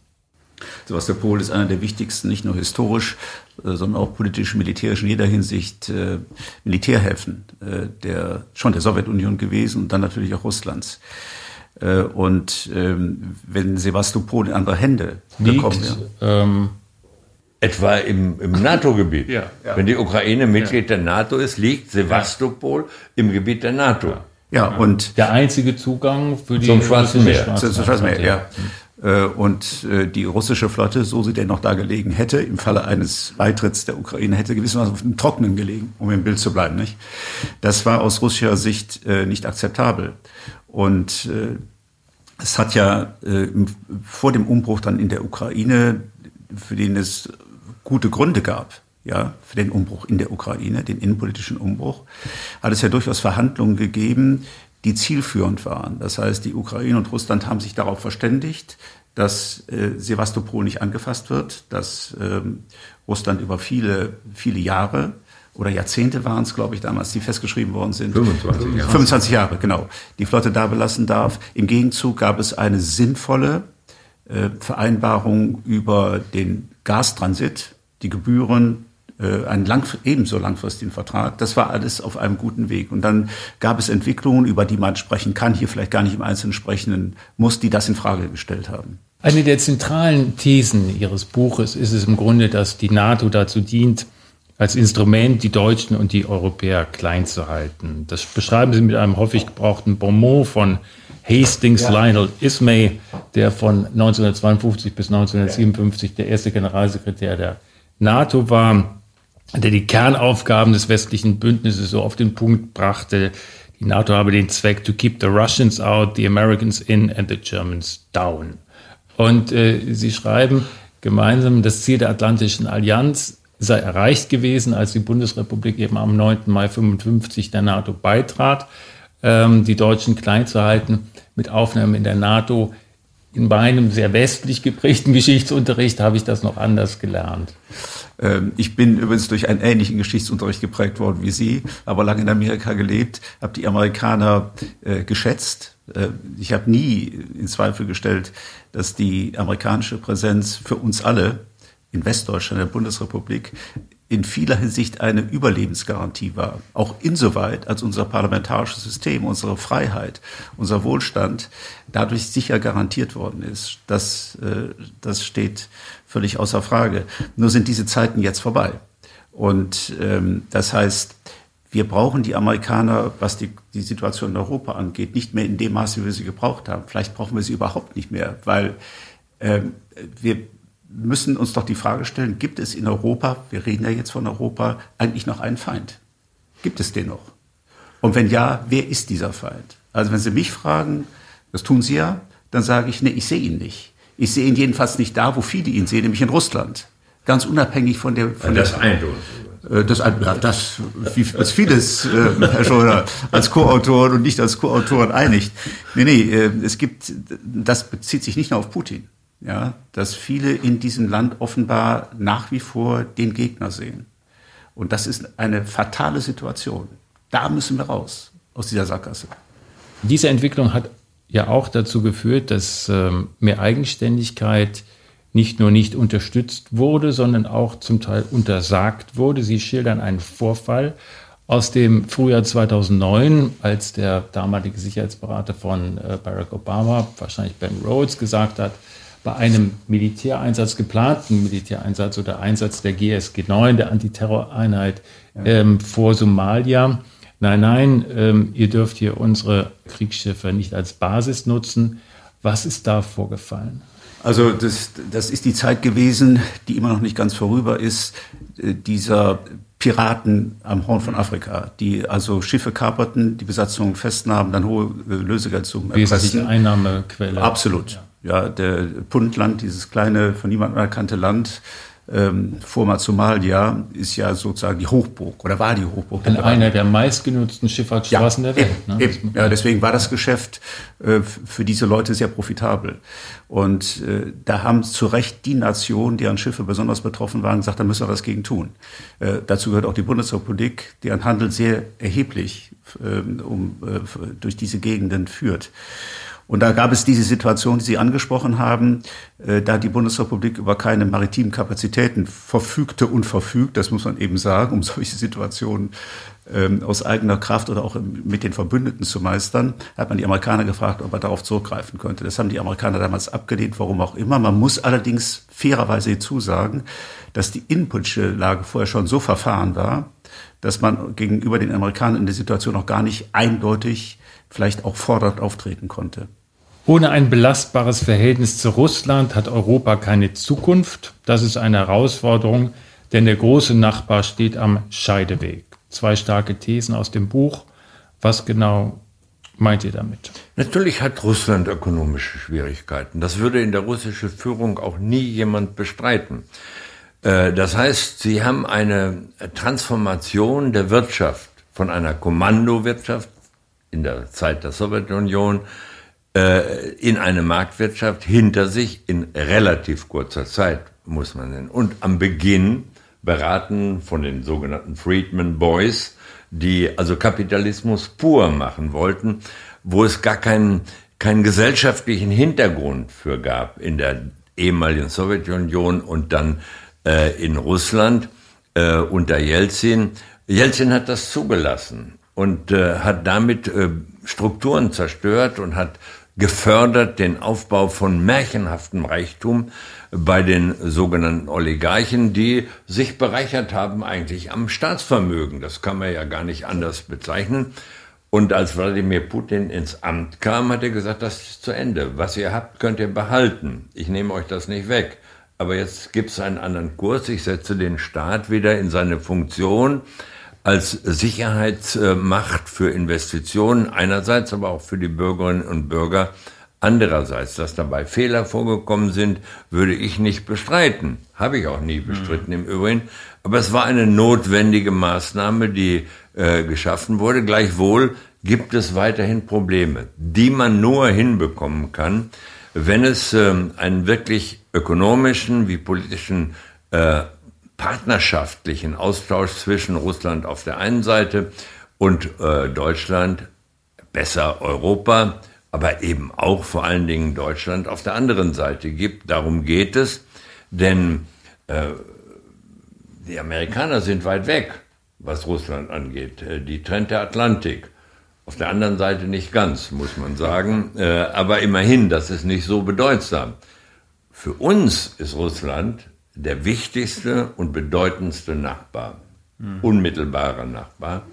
Sevastopol ist einer der wichtigsten, nicht nur historisch, äh, sondern auch politisch, militärisch in jeder Hinsicht äh, Militärhäfen äh, der, schon der Sowjetunion gewesen und dann natürlich auch Russlands. Äh, und ähm, wenn Sevastopol in andere Hände Liegt, bekommen ja. ähm, Etwa im, im NATO-Gebiet. Ja, ja. Wenn die Ukraine Mitglied der NATO ist, liegt Sevastopol im Gebiet der NATO. Ja, und der einzige Zugang für die zum Schwarzen Meer. Zum Schwarzen Meer, ja. Äh, und äh, die russische Flotte, so sie denn noch da gelegen hätte, im Falle eines Beitritts der Ukraine, hätte gewissermaßen auf dem Trockenen gelegen, um im Bild zu bleiben. Nicht? Das war aus russischer Sicht äh, nicht akzeptabel. Und es hat ja vor dem Umbruch dann in der Ukraine, für den es gute Gründe gab, ja, für den Umbruch in der Ukraine, den innenpolitischen Umbruch, hat es ja durchaus Verhandlungen gegeben, die zielführend waren. Das heißt, die Ukraine und Russland haben sich darauf verständigt, dass äh, Sevastopol nicht angefasst wird, dass ähm, Russland über viele, viele Jahre oder Jahrzehnte waren es, glaube ich, damals, die festgeschrieben worden sind. 25 Jahre. 25 Jahre, genau. Die Flotte da belassen darf. Im Gegenzug gab es eine sinnvolle äh, Vereinbarung über den Gastransit, die Gebühren, einen lang, ebenso langfristigen Vertrag. Das war alles auf einem guten Weg. Und dann gab es Entwicklungen, über die man sprechen kann, hier vielleicht gar nicht im Einzelnen sprechen muss, die das in Frage gestellt haben. Eine der zentralen Thesen Ihres Buches ist es im Grunde, dass die NATO dazu dient, als Instrument die Deutschen und die Europäer klein zu halten. Das beschreiben Sie mit einem häufig gebrauchten Bonmot von Hastings ja. Lionel Ismay, der von 1952 bis 1957 der erste Generalsekretär der NATO war, der die Kernaufgaben des westlichen Bündnisses so auf den Punkt brachte. Die NATO habe den Zweck to keep the Russians out, the Americans in and the Germans down. Und äh, sie schreiben gemeinsam, das Ziel der Atlantischen Allianz sei erreicht gewesen, als die Bundesrepublik eben am 9. Mai 55 der NATO beitrat, ähm, die Deutschen klein zu halten mit Aufnahme in der NATO. In meinem sehr westlich geprägten *laughs* Geschichtsunterricht habe ich das noch anders gelernt. Ähm, ich bin übrigens durch einen ähnlichen Geschichtsunterricht geprägt worden wie Sie, aber lange in Amerika gelebt, habe die Amerikaner äh, geschätzt. Äh, ich habe nie in Zweifel gestellt, dass die amerikanische Präsenz für uns alle in Westdeutschland, der Bundesrepublik, in vieler Hinsicht eine Überlebensgarantie war. Auch insoweit, als unser parlamentarisches System, unsere Freiheit, unser Wohlstand dadurch sicher garantiert worden ist. Das, äh, das steht völlig außer Frage. Nur sind diese Zeiten jetzt vorbei. Und ähm, das heißt, wir brauchen die Amerikaner, was die, die Situation in Europa angeht, nicht mehr in dem Maße, wie wir sie gebraucht haben. Vielleicht brauchen wir sie überhaupt nicht mehr, weil ähm, wir müssen uns doch die Frage stellen, gibt es in Europa, wir reden ja jetzt von Europa, eigentlich noch einen Feind? Gibt es den noch? Und wenn ja, wer ist dieser Feind? Also wenn Sie mich fragen, das tun Sie ja, dann sage ich, nee, ich sehe ihn nicht. Ich sehe ihn jedenfalls nicht da, wo viele ihn sehen, nämlich in Russland. Ganz unabhängig von der... Von das der. Äh, das, das, wie als vieles, äh, Herr Schröder, als Co-Autoren und nicht als Co-Autoren einigt. Nee, nee, äh, es gibt, das bezieht sich nicht nur auf Putin ja, dass viele in diesem Land offenbar nach wie vor den Gegner sehen. Und das ist eine fatale Situation. Da müssen wir raus aus dieser Sackgasse. Diese Entwicklung hat ja auch dazu geführt, dass ähm, mehr Eigenständigkeit nicht nur nicht unterstützt wurde, sondern auch zum Teil untersagt wurde. Sie schildern einen Vorfall aus dem Frühjahr 2009, als der damalige Sicherheitsberater von äh, Barack Obama, wahrscheinlich Ben Rhodes, gesagt hat, bei einem Militäreinsatz, geplanten Militäreinsatz oder Einsatz der GSG 9, der Antiterroreinheit ja. ähm, vor Somalia. Nein, nein, ähm, ihr dürft hier unsere Kriegsschiffe nicht als Basis nutzen. Was ist da vorgefallen? Also das, das ist die Zeit gewesen, die immer noch nicht ganz vorüber ist, äh, dieser Piraten am Horn von Afrika, die also Schiffe kaperten, die Besatzung festnahmen, dann hohe äh, Lösegeldsummen erpressten. Wesentliche Einnahmequelle. Absolut. Ja ja, der Puntland, dieses kleine, von niemandem anerkannte Land, ähm, vormals Somalia, ist ja sozusagen die Hochburg oder war die Hochburg. In einer der meistgenutzten Schifffahrtsstraßen ja, der Welt. Ne? Eben. Ja, deswegen war das Geschäft äh, für diese Leute sehr profitabel. Und äh, da haben zu Recht die Nationen, deren Schiffe besonders betroffen waren, gesagt, da müssen wir was gegen tun. Äh, dazu gehört auch die Bundesrepublik, deren Handel sehr erheblich ähm, um, äh, durch diese Gegenden führt. Und da gab es diese Situation, die Sie angesprochen haben, äh, da die Bundesrepublik über keine maritimen Kapazitäten verfügte und verfügt, das muss man eben sagen, um *laughs* solche Situationen ähm, aus eigener Kraft oder auch mit den Verbündeten zu meistern, hat man die Amerikaner gefragt, ob er darauf zurückgreifen könnte. Das haben die Amerikaner damals abgelehnt, warum auch immer. Man muss allerdings fairerweise hinzusagen, dass die innenpolitische Lage vorher schon so verfahren war, dass man gegenüber den Amerikanern in der Situation noch gar nicht eindeutig vielleicht auch fordernd auftreten konnte. Ohne ein belastbares Verhältnis zu Russland hat Europa keine Zukunft. Das ist eine Herausforderung, denn der große Nachbar steht am Scheideweg. Zwei starke Thesen aus dem Buch. Was genau meint ihr damit? Natürlich hat Russland ökonomische Schwierigkeiten. Das würde in der russischen Führung auch nie jemand bestreiten. Äh, das heißt, sie haben eine Transformation der Wirtschaft von einer Kommandowirtschaft in der Zeit der Sowjetunion äh, in eine Marktwirtschaft hinter sich in relativ kurzer Zeit, muss man nennen. Und am Beginn beraten von den sogenannten Friedman Boys, die also Kapitalismus pur machen wollten, wo es gar keinen, keinen gesellschaftlichen Hintergrund für gab in der ehemaligen Sowjetunion und dann äh, in Russland äh, unter Jelzin. Jelzin hat das zugelassen und äh, hat damit äh, Strukturen zerstört und hat gefördert den Aufbau von märchenhaftem Reichtum bei den sogenannten Oligarchen, die sich bereichert haben eigentlich am Staatsvermögen. Das kann man ja gar nicht anders bezeichnen. Und als Wladimir Putin ins Amt kam, hat er gesagt, das ist zu Ende. Was ihr habt, könnt ihr behalten. Ich nehme euch das nicht weg. Aber jetzt gibt es einen anderen Kurs. Ich setze den Staat wieder in seine Funktion als Sicherheitsmacht für Investitionen einerseits, aber auch für die Bürgerinnen und Bürger andererseits. Dass dabei Fehler vorgekommen sind, würde ich nicht bestreiten. Habe ich auch nie bestritten mhm. im Übrigen. Aber es war eine notwendige Maßnahme, die äh, geschaffen wurde. Gleichwohl gibt es weiterhin Probleme, die man nur hinbekommen kann, wenn es äh, einen wirklich ökonomischen wie politischen äh, partnerschaftlichen Austausch zwischen Russland auf der einen Seite und äh, Deutschland, besser Europa, aber eben auch vor allen Dingen Deutschland auf der anderen Seite gibt. Darum geht es, denn äh, die Amerikaner sind weit weg, was Russland angeht. Äh, die trennt der Atlantik. Auf der anderen Seite nicht ganz, muss man sagen. Äh, aber immerhin, das ist nicht so bedeutsam. Für uns ist Russland der wichtigste und bedeutendste Nachbar, mhm. unmittelbarer Nachbar,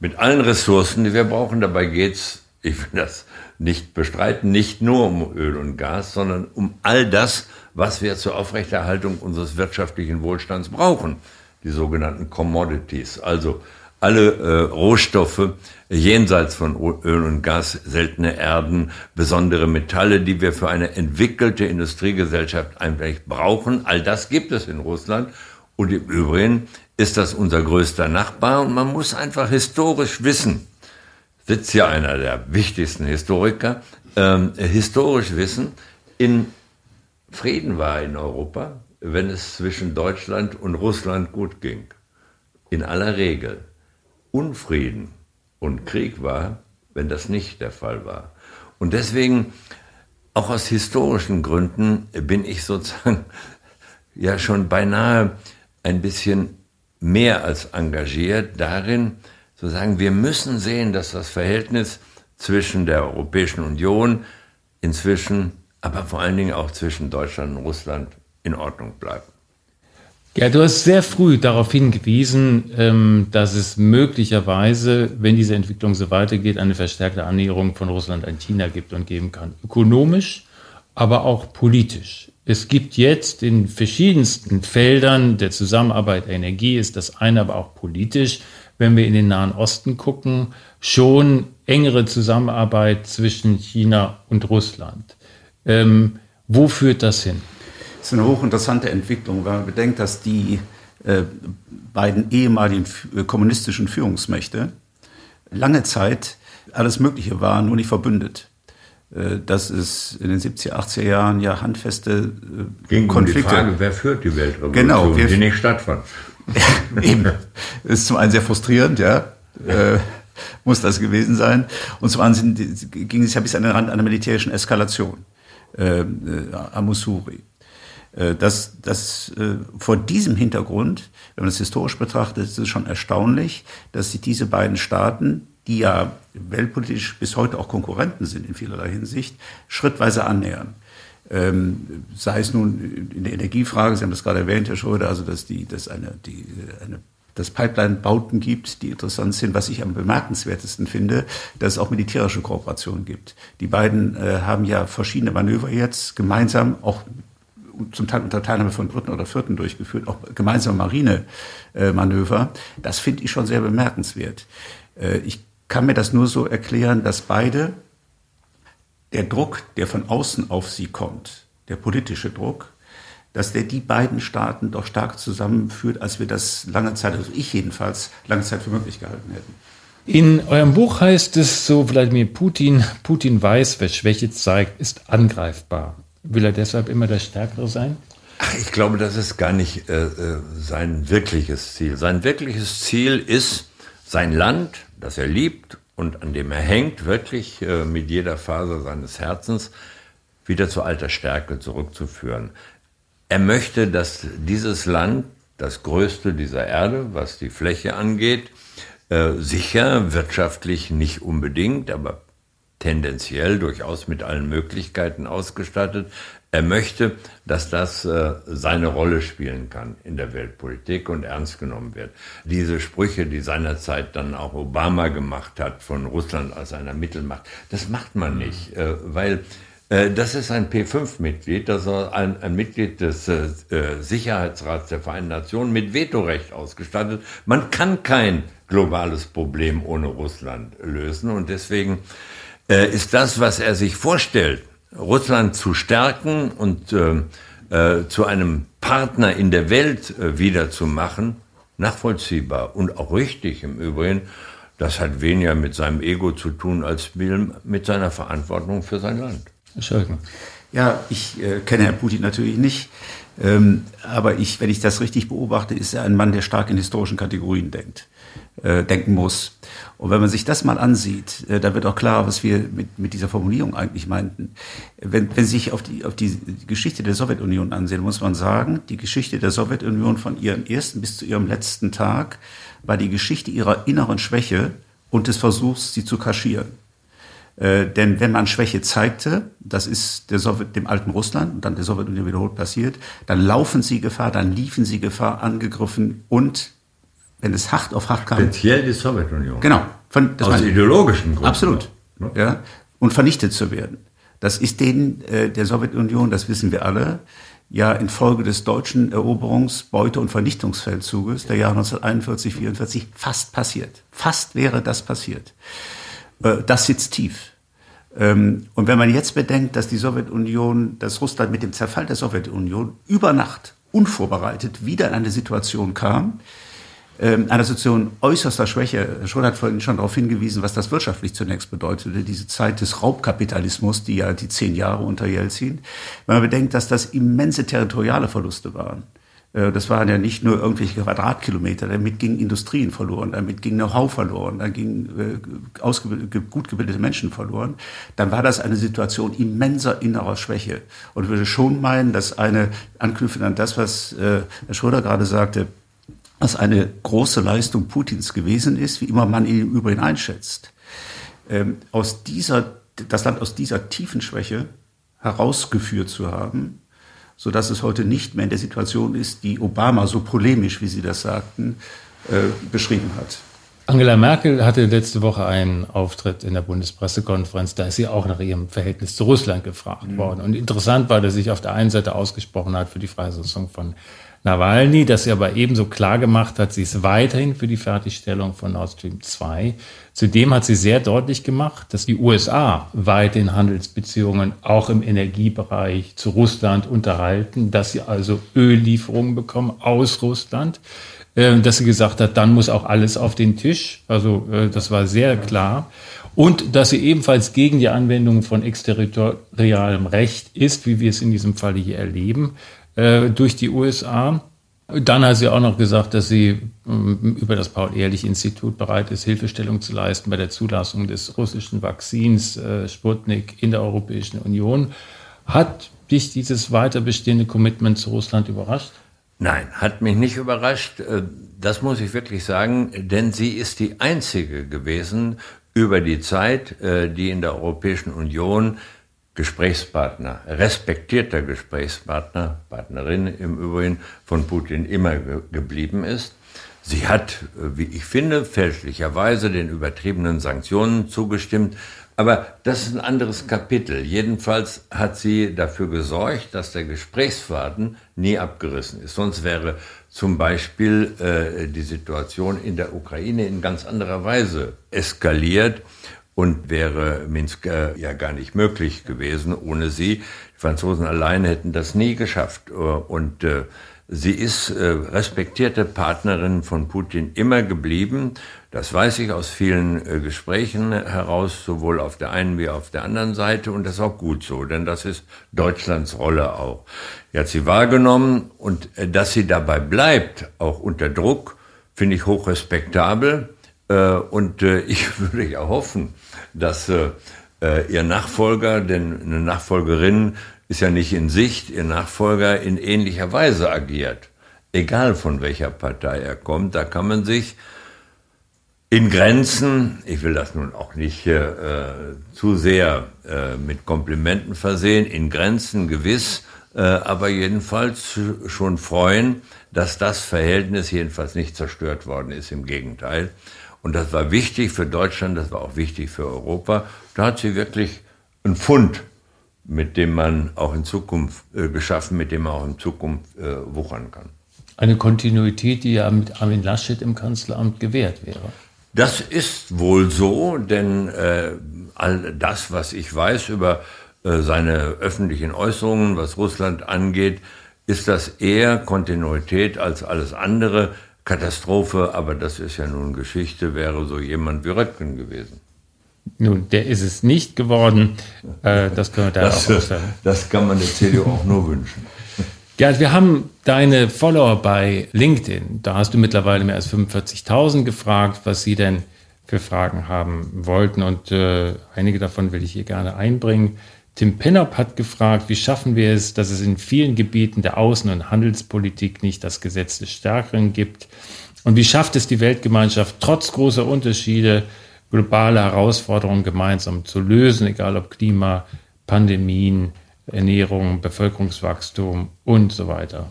mit allen Ressourcen, die wir brauchen. Dabei geht's, ich will das nicht bestreiten, nicht nur um Öl und Gas, sondern um all das, was wir zur Aufrechterhaltung unseres wirtschaftlichen Wohlstands brauchen, die sogenannten Commodities, also alle äh, Rohstoffe jenseits von Öl und Gas, seltene Erden, besondere Metalle, die wir für eine entwickelte Industriegesellschaft eigentlich brauchen. All das gibt es in Russland. Und im Übrigen ist das unser größter Nachbar und man muss einfach historisch wissen, sitzt hier einer der wichtigsten Historiker, ähm, historisch wissen, in Frieden war in Europa, wenn es zwischen Deutschland und Russland gut ging. In aller Regel. Unfrieden und Krieg war, wenn das nicht der Fall war. Und deswegen, auch aus historischen Gründen, bin ich sozusagen *laughs* ja schon beinahe ein bisschen mehr als engagiert darin, zu sagen, wir müssen sehen, dass das Verhältnis zwischen der Europäischen Union inzwischen, aber vor allen Dingen auch zwischen Deutschland und Russland in Ordnung bleibt. Ja, du hast sehr früh darauf hingewiesen, ähm, dass es möglicherweise, wenn diese Entwicklung so weitergeht, eine verstärkte Annäherung von Russland an China gibt und geben kann. Ökonomisch, aber auch politisch. Es gibt jetzt in verschiedensten Feldern der Zusammenarbeit, Energie ist das eine, aber auch politisch, wenn wir in den Nahen Osten gucken, schon engere Zusammenarbeit zwischen China und Russland. Ähm, wo führt das hin? Das ist eine hochinteressante Entwicklung, wenn man bedenkt, dass die äh, beiden ehemaligen äh, kommunistischen Führungsmächte lange Zeit alles Mögliche waren, nur nicht verbündet. Äh, dass es in den 70er, 80er Jahren ja handfeste äh, Ging Konflikte. Um die Frage, wer führt die Weltrevolution, genau, die nicht stattfand. *laughs* Eben. Das ist zum einen sehr frustrierend, ja. Äh, muss das gewesen sein. Und zum anderen ging es ja bis an den Rand einer militärischen Eskalation. Äh, äh, Amusuri. Äh, das, das, äh, vor diesem Hintergrund, wenn man das historisch betrachtet, ist es schon erstaunlich, dass sich diese beiden Staaten, die ja weltpolitisch bis heute auch Konkurrenten sind in vielerlei Hinsicht, schrittweise annähern. Ähm, sei es nun in der Energiefrage, Sie haben das gerade erwähnt, Herr Schröder, also dass die, dass eine, die, eine dass Pipeline-Bauten gibt, die interessant sind. Was ich am bemerkenswertesten finde, dass es auch militärische Kooperationen gibt. Die beiden äh, haben ja verschiedene Manöver jetzt gemeinsam, auch zum Teil unter Teilnahme von Dritten oder Vierten durchgeführt, auch gemeinsame Marinemanöver. Das finde ich schon sehr bemerkenswert. Äh, ich kann mir das nur so erklären, dass beide der Druck, der von außen auf sie kommt, der politische Druck, dass der die beiden Staaten doch stark zusammenführt, als wir das lange Zeit, also ich jedenfalls, lange Zeit für möglich gehalten hätten. In eurem Buch heißt es so, Wladimir Putin, Putin weiß, wer Schwäche zeigt, ist angreifbar. Will er deshalb immer der Stärkere sein? Ach, ich glaube, das ist gar nicht äh, äh sein wirkliches Ziel. Sein wirkliches Ziel ist, sein Land, das er liebt und an dem er hängt, wirklich äh, mit jeder Faser seines Herzens, wieder zu alter Stärke zurückzuführen. Er möchte, dass dieses Land, das größte dieser Erde, was die Fläche angeht, äh, sicher wirtschaftlich nicht unbedingt, aber tendenziell durchaus mit allen Möglichkeiten ausgestattet. Er möchte, dass das äh, seine Rolle spielen kann in der Weltpolitik und ernst genommen wird. Diese Sprüche, die seinerzeit dann auch Obama gemacht hat von Russland als einer Mittelmacht, das macht man nicht, äh, weil äh, das ist ein P5-Mitglied, das ist ein, ein Mitglied des äh, äh, Sicherheitsrats der Vereinten Nationen mit Vetorecht ausgestattet. Man kann kein globales Problem ohne Russland lösen und deswegen ist das, was er sich vorstellt, Russland zu stärken und äh, äh, zu einem Partner in der Welt wiederzumachen, nachvollziehbar und auch richtig im Übrigen. Das hat weniger mit seinem Ego zu tun als mit seiner Verantwortung für sein Land. Ja, ich äh, kenne Herrn Putin natürlich nicht. Ähm, aber ich, wenn ich das richtig beobachte, ist er ein Mann, der stark in historischen Kategorien denkt, äh, denken muss. Und wenn man sich das mal ansieht, äh, da wird auch klar, was wir mit, mit dieser Formulierung eigentlich meinten. Wenn, wenn Sie sich auf die, auf die Geschichte der Sowjetunion ansehen, muss man sagen, die Geschichte der Sowjetunion von ihrem ersten bis zu ihrem letzten Tag war die Geschichte ihrer inneren Schwäche und des Versuchs, sie zu kaschieren. Äh, denn wenn man Schwäche zeigte, das ist der Sowjet, dem alten Russland und dann der Sowjetunion wiederholt passiert, dann laufen sie Gefahr, dann liefen sie Gefahr, angegriffen und wenn es hart auf hart kam. Speziell die Sowjetunion. Genau. Von, Aus ideologischen Gründen. Absolut. Ne? Ja. Und vernichtet zu werden. Das ist denen äh, der Sowjetunion, das wissen wir alle, ja infolge des deutschen Eroberungs-, Beute- und Vernichtungsfeldzuges der Jahre 1941, 44 fast passiert. Fast wäre das passiert. Äh, das sitzt tief. Ähm, und wenn man jetzt bedenkt, dass die Sowjetunion, dass Russland mit dem Zerfall der Sowjetunion über Nacht unvorbereitet wieder in eine Situation kam, einer Situation äußerster Schwäche. Herr Schröder hat vorhin schon darauf hingewiesen, was das wirtschaftlich zunächst bedeutete, diese Zeit des Raubkapitalismus, die ja die zehn Jahre unter Jelzin. Wenn man bedenkt, dass das immense territoriale Verluste waren. Äh, das waren ja nicht nur irgendwelche Quadratkilometer, damit gingen Industrien verloren, damit ging Know-how verloren, dann gingen äh, gut gebildete Menschen verloren. Dann war das eine Situation immenser innerer Schwäche. Und ich würde schon meinen, dass eine, anknüpfend an das, was äh, Herr Schröder gerade sagte, was eine große Leistung Putins gewesen ist, wie immer man ihn im Übrigen einschätzt, ähm, aus dieser, das Land aus dieser tiefen Schwäche herausgeführt zu haben, so dass es heute nicht mehr in der Situation ist, die Obama so polemisch, wie Sie das sagten, äh, beschrieben hat. Angela Merkel hatte letzte Woche einen Auftritt in der Bundespressekonferenz, da ist sie auch nach ihrem Verhältnis zu Russland gefragt mhm. worden. Und interessant war, dass sie sich auf der einen Seite ausgesprochen hat für die Freisetzung von Nawalny, dass sie aber ebenso klar gemacht hat, sie ist weiterhin für die Fertigstellung von Nord Stream 2. Zudem hat sie sehr deutlich gemacht, dass die USA weiterhin Handelsbeziehungen auch im Energiebereich zu Russland unterhalten, dass sie also Öllieferungen bekommen aus Russland, äh, dass sie gesagt hat, dann muss auch alles auf den Tisch. Also äh, das war sehr klar. Und dass sie ebenfalls gegen die Anwendung von exterritorialem Recht ist, wie wir es in diesem Falle hier erleben. Äh, durch die USA. Dann hat sie auch noch gesagt, dass sie ähm, über das Paul-Ehrlich-Institut bereit ist, Hilfestellung zu leisten bei der Zulassung des russischen Vakzins äh, Sputnik in der Europäischen Union. Hat dich dieses weiter bestehende Commitment zu Russland überrascht? Nein, hat mich nicht überrascht. Äh, das muss ich wirklich sagen, denn sie ist die einzige gewesen über die Zeit, die in der Europäischen Union Gesprächspartner, respektierter Gesprächspartner, Partnerin im Übrigen von Putin immer ge geblieben ist. Sie hat, äh, wie ich finde, fälschlicherweise den übertriebenen Sanktionen zugestimmt. Aber das ist ein anderes Kapitel. Jedenfalls hat sie dafür gesorgt, dass der Gesprächsfaden nie abgerissen ist. Sonst wäre zum Beispiel äh, die Situation in der Ukraine in ganz anderer Weise eskaliert und wäre Minsk äh, ja gar nicht möglich gewesen ohne sie. Die Franzosen alleine hätten das nie geschafft. Äh, und äh, Sie ist äh, respektierte Partnerin von Putin immer geblieben. Das weiß ich aus vielen äh, Gesprächen heraus, sowohl auf der einen wie auf der anderen Seite. Und das ist auch gut so, denn das ist Deutschlands Rolle auch. Er hat sie wahrgenommen und äh, dass sie dabei bleibt, auch unter Druck, finde ich hochrespektabel. Äh, und äh, *laughs* ich würde ja hoffen, dass äh, äh, ihr Nachfolger, denn eine Nachfolgerin ist ja nicht in Sicht, ihr Nachfolger in ähnlicher Weise agiert. Egal von welcher Partei er kommt, da kann man sich in Grenzen, ich will das nun auch nicht äh, zu sehr äh, mit Komplimenten versehen, in Grenzen gewiss, äh, aber jedenfalls schon freuen, dass das Verhältnis jedenfalls nicht zerstört worden ist, im Gegenteil. Und das war wichtig für Deutschland, das war auch wichtig für Europa. Da hat sie wirklich einen Fund, mit dem man auch in Zukunft äh, geschaffen, mit dem man auch in Zukunft äh, wuchern kann. Eine Kontinuität, die ja mit Armin Laschet im Kanzleramt gewährt wäre. Das ist wohl so, denn äh, all das, was ich weiß über äh, seine öffentlichen Äußerungen, was Russland angeht, ist das eher Kontinuität als alles andere. Katastrophe, aber das ist ja nun Geschichte, wäre so jemand wie Röttgen gewesen. Nun, der ist es nicht geworden. Äh, das können wir da das, auch aussagen. *laughs* Das kann man der CDU auch nur wünschen. Gerd, wir haben deine Follower bei LinkedIn. Da hast du mittlerweile mehr als 45.000 gefragt, was sie denn für Fragen haben wollten. Und äh, einige davon will ich hier gerne einbringen. Tim Pinnop hat gefragt, wie schaffen wir es, dass es in vielen Gebieten der Außen- und Handelspolitik nicht das Gesetz des Stärkeren gibt? Und wie schafft es die Weltgemeinschaft, trotz großer Unterschiede globale Herausforderungen gemeinsam zu lösen, egal ob Klima, Pandemien, Ernährung, Bevölkerungswachstum und so weiter?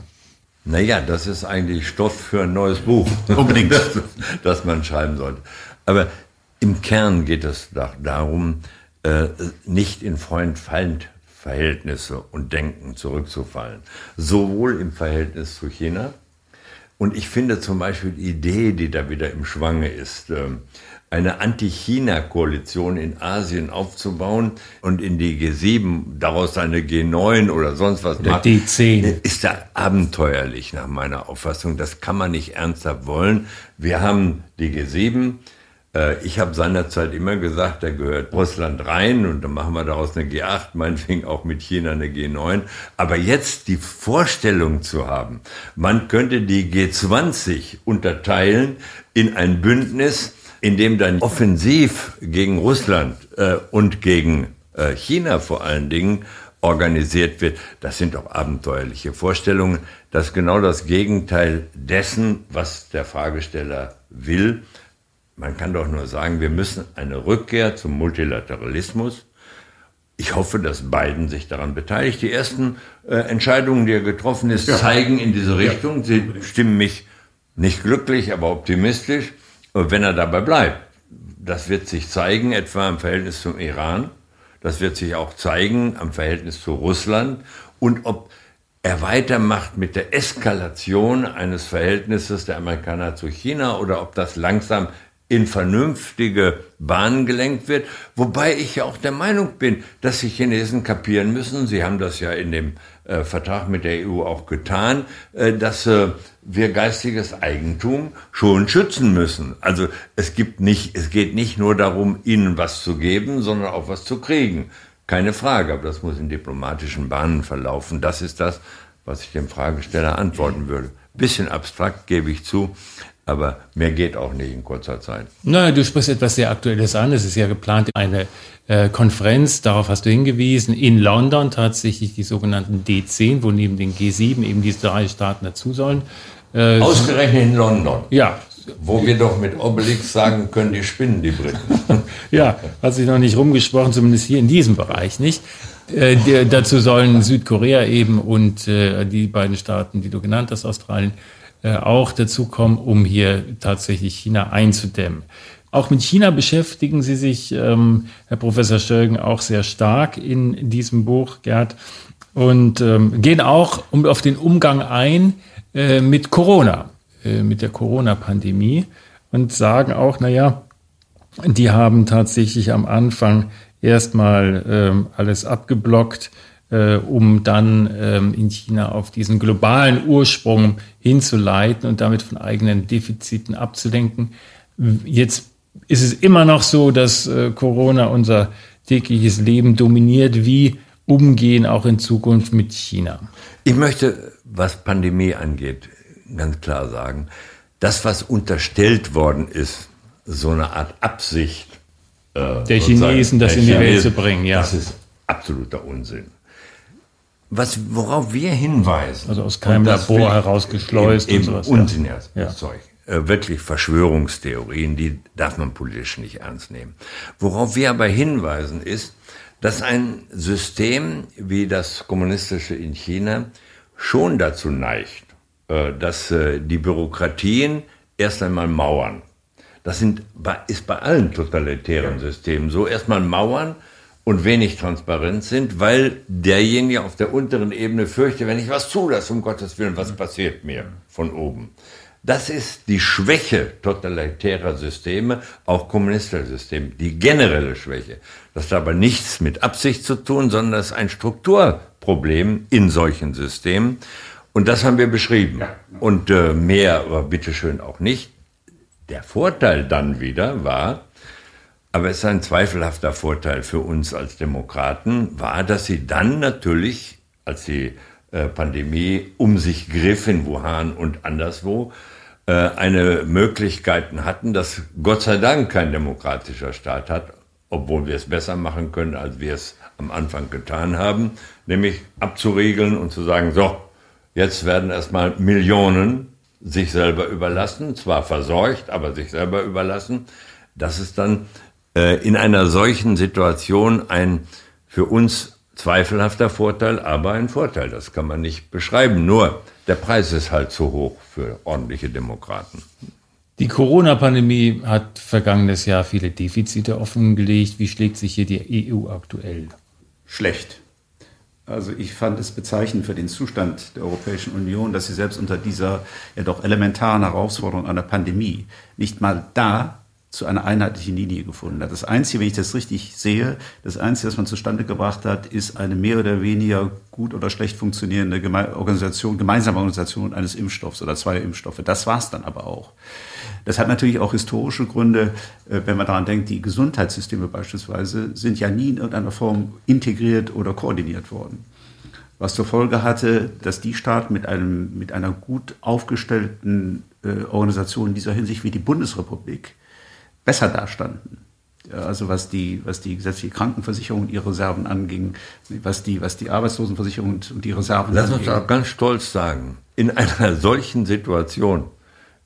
Naja, das ist eigentlich Stoff für ein neues Buch. *laughs* Unbedingt. das, das man schreiben sollte. Aber im Kern geht es darum, äh, nicht in Freund-Feind-Verhältnisse und Denken zurückzufallen. Sowohl im Verhältnis zu China, und ich finde zum Beispiel die Idee, die da wieder im Schwange ist, äh, eine Anti-China-Koalition in Asien aufzubauen und in die G7 daraus eine G9 oder sonst was oder D10 ist da abenteuerlich nach meiner Auffassung. Das kann man nicht ernsthaft wollen. Wir haben die G7, äh, ich habe seinerzeit immer gesagt, da gehört Russland rein und dann machen wir daraus eine G8, meinetwegen auch mit China eine G9. Aber jetzt die Vorstellung zu haben, man könnte die G20 unterteilen in ein Bündnis, in dem dann offensiv gegen Russland äh, und gegen äh, China vor allen Dingen organisiert wird, das sind doch abenteuerliche Vorstellungen. Das ist genau das Gegenteil dessen, was der Fragesteller will. Man kann doch nur sagen, wir müssen eine Rückkehr zum Multilateralismus. Ich hoffe, dass Biden sich daran beteiligt. Die ersten äh, Entscheidungen, die er getroffen ist, ja. zeigen in diese Richtung. Ja. Sie stimmen mich nicht glücklich, aber optimistisch, wenn er dabei bleibt. Das wird sich zeigen, etwa im Verhältnis zum Iran. Das wird sich auch zeigen am Verhältnis zu Russland und ob er weitermacht mit der Eskalation eines Verhältnisses der Amerikaner zu China oder ob das langsam in vernünftige Bahnen gelenkt wird. Wobei ich ja auch der Meinung bin, dass die Chinesen kapieren müssen, sie haben das ja in dem äh, Vertrag mit der EU auch getan, äh, dass äh, wir geistiges Eigentum schon schützen müssen. Also es gibt nicht, es geht nicht nur darum, ihnen was zu geben, sondern auch was zu kriegen. Keine Frage, aber das muss in diplomatischen Bahnen verlaufen. Das ist das, was ich dem Fragesteller antworten würde. Bisschen abstrakt, gebe ich zu. Aber mehr geht auch nicht in kurzer Zeit. Na, du sprichst etwas sehr Aktuelles an. Es ist ja geplant, eine äh, Konferenz, darauf hast du hingewiesen, in London tatsächlich die sogenannten D10, wo neben den G7 eben diese drei Staaten dazu sollen. Äh, Ausgerechnet in London. Ja. Wo wir doch mit Obelix sagen können, die spinnen die Briten. *laughs* ja, hat sich noch nicht rumgesprochen, zumindest hier in diesem Bereich nicht. Äh, die, dazu sollen Südkorea eben und äh, die beiden Staaten, die du genannt hast, Australien, auch dazu kommen, um hier tatsächlich China einzudämmen. Auch mit China beschäftigen Sie sich, ähm, Herr Professor Stölgen, auch sehr stark in diesem Buch, Gerd, und ähm, gehen auch auf den Umgang ein äh, mit Corona, äh, mit der Corona-Pandemie und sagen auch, na ja, die haben tatsächlich am Anfang erstmal ähm, alles abgeblockt, äh, um dann ähm, in China auf diesen globalen Ursprung hinzuleiten und damit von eigenen Defiziten abzulenken. Jetzt ist es immer noch so, dass äh, Corona unser tägliches Leben dominiert. Wie umgehen auch in Zukunft mit China? Ich möchte, was Pandemie angeht, ganz klar sagen, das, was unterstellt worden ist, so eine Art Absicht äh, der Chinesen, das in die Welt zu bringen, ja. Das ist absoluter Unsinn. Was, worauf wir hinweisen. Also aus keinem Labor herausgeschleust eben, und sowas. Unsinn, ja. das Zeug. Äh, wirklich Verschwörungstheorien, die darf man politisch nicht ernst nehmen. Worauf wir aber hinweisen ist, dass ein System wie das kommunistische in China schon dazu neigt, äh, dass äh, die Bürokratien erst einmal mauern. Das sind, ist bei allen totalitären Systemen so. Erstmal mauern und wenig transparent sind, weil derjenige auf der unteren Ebene fürchtet, wenn ich was zulasse, um Gottes Willen, was passiert mir von oben? Das ist die Schwäche totalitärer Systeme, auch kommunistischer Systeme, die generelle Schwäche. Das hat aber nichts mit Absicht zu tun, sondern das ist ein Strukturproblem in solchen Systemen. Und das haben wir beschrieben. Und äh, mehr, aber bitteschön auch nicht. Der Vorteil dann wieder war, aber es ist ein zweifelhafter Vorteil für uns als Demokraten, war, dass sie dann natürlich, als die äh, Pandemie um sich griff in Wuhan und anderswo, äh, eine Möglichkeiten hatten, dass Gott sei Dank kein demokratischer Staat hat, obwohl wir es besser machen können, als wir es am Anfang getan haben, nämlich abzuriegeln und zu sagen, so, jetzt werden erstmal Millionen sich selber überlassen, zwar verseucht, aber sich selber überlassen. Das ist dann in einer solchen Situation ein für uns zweifelhafter Vorteil, aber ein Vorteil. Das kann man nicht beschreiben. Nur der Preis ist halt zu hoch für ordentliche Demokraten. Die Corona-Pandemie hat vergangenes Jahr viele Defizite offengelegt. Wie schlägt sich hier die EU aktuell? Schlecht. Also ich fand es bezeichnend für den Zustand der Europäischen Union, dass sie selbst unter dieser ja doch elementaren Herausforderung einer Pandemie nicht mal da zu einer einheitlichen Linie gefunden hat. Das Einzige, wenn ich das richtig sehe, das Einzige, was man zustande gebracht hat, ist eine mehr oder weniger gut oder schlecht funktionierende Geme Organisation, gemeinsame Organisation eines Impfstoffs oder zweier Impfstoffe. Das war's dann aber auch. Das hat natürlich auch historische Gründe, äh, wenn man daran denkt, die Gesundheitssysteme beispielsweise sind ja nie in irgendeiner Form integriert oder koordiniert worden was zur Folge hatte, dass die Staaten mit, einem, mit einer gut aufgestellten äh, Organisation in dieser Hinsicht wie die Bundesrepublik besser dastanden. Also was die, was die gesetzliche Krankenversicherung und ihre Reserven anging, was die, was die Arbeitslosenversicherung und, und die Reserven Lass uns auch ganz stolz sagen, in einer *laughs* solchen Situation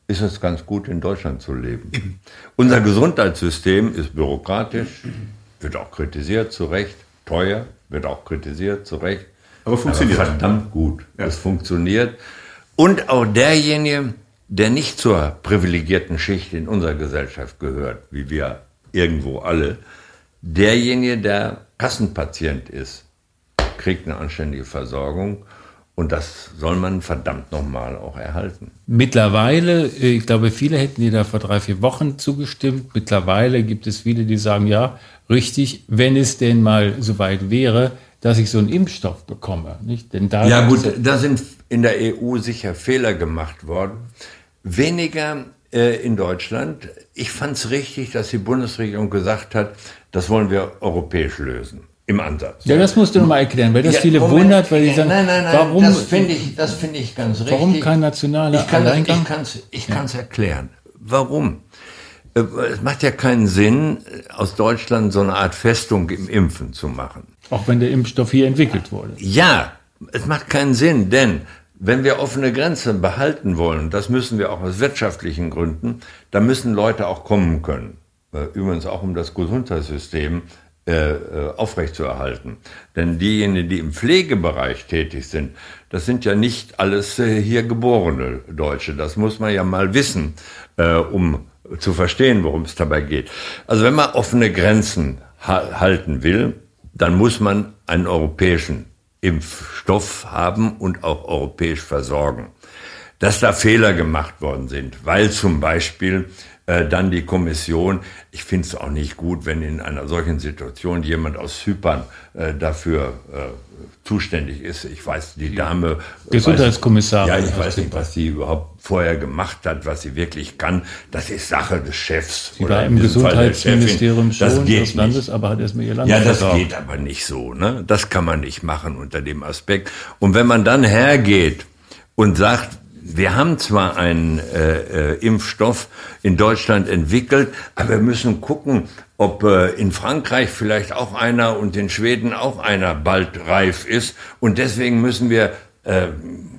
ist es ganz gut, in Deutschland zu leben. Unser Gesundheitssystem ist bürokratisch, wird auch kritisiert, zu Recht, teuer, wird auch kritisiert, zu Recht. Aber funktioniert. Aber verdammt gut. Ja. Es funktioniert. Und auch derjenige, der nicht zur privilegierten Schicht in unserer Gesellschaft gehört, wie wir irgendwo alle, derjenige, der Kassenpatient ist, kriegt eine anständige Versorgung. Und das soll man verdammt nochmal auch erhalten. Mittlerweile, äh, ich glaube, viele hätten dir da vor drei, vier Wochen zugestimmt. Mittlerweile gibt es viele, die sagen, ja, richtig, wenn es denn mal soweit wäre, dass ich so einen Impfstoff bekomme. Nicht? Denn da ja gut, da sind in der EU sicher Fehler gemacht worden weniger äh, in Deutschland. Ich fand es richtig, dass die Bundesregierung gesagt hat, das wollen wir europäisch lösen. Im Ansatz. Ja, das musst du nochmal erklären, weil das ja, viele Moment, wundert, weil die sagen, nein, nein, nein, warum, das finde ich, das finde ich ganz richtig. Warum kein nationaler ich kann, Alleingang? Ich kann es ich kann's ja. erklären. Warum? Äh, es macht ja keinen Sinn, aus Deutschland so eine Art Festung im Impfen zu machen. Auch wenn der Impfstoff hier entwickelt wurde. Ja, es macht keinen Sinn, denn wenn wir offene Grenzen behalten wollen, das müssen wir auch aus wirtschaftlichen Gründen, da müssen Leute auch kommen können. Äh, übrigens auch um das Gesundheitssystem äh, äh, aufrechtzuerhalten. Denn diejenigen, die im Pflegebereich tätig sind, das sind ja nicht alles äh, hier geborene Deutsche. Das muss man ja mal wissen, äh, um zu verstehen, worum es dabei geht. Also wenn man offene Grenzen ha halten will, dann muss man einen europäischen Impfstoff haben und auch europäisch versorgen. Dass da Fehler gemacht worden sind, weil zum Beispiel äh, dann die Kommission. Ich finde es auch nicht gut, wenn in einer solchen Situation jemand aus Zypern äh, dafür äh, zuständig ist. Ich weiß, die Dame. Gesundheitskommissarin. Ja, ich weiß nicht, was sie überhaupt vorher gemacht hat, was sie wirklich kann. Das ist Sache des Chefs. Sie war im Gesundheitsministerium schon das geht des Landes, aber hat erstmal ihr Land Ja, das versorgt. geht aber nicht so. Ne? Das kann man nicht machen unter dem Aspekt. Und wenn man dann hergeht und sagt, wir haben zwar einen äh, äh, Impfstoff in Deutschland entwickelt, aber wir müssen gucken, ob äh, in Frankreich vielleicht auch einer und in Schweden auch einer bald reif ist. Und deswegen müssen wir äh,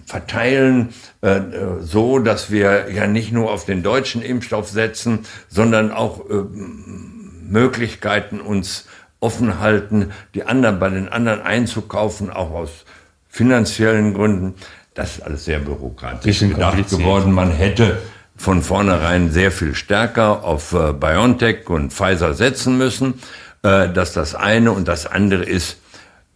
verteilen, äh, so dass wir ja nicht nur auf den deutschen Impfstoff setzen, sondern auch äh, Möglichkeiten uns offen halten, die anderen bei den anderen einzukaufen, auch aus finanziellen Gründen. Das ist alles sehr bürokratisch gedacht geworden. Man hätte von vornherein sehr viel stärker auf äh, BioNTech und Pfizer setzen müssen. Äh, dass das eine und das andere ist,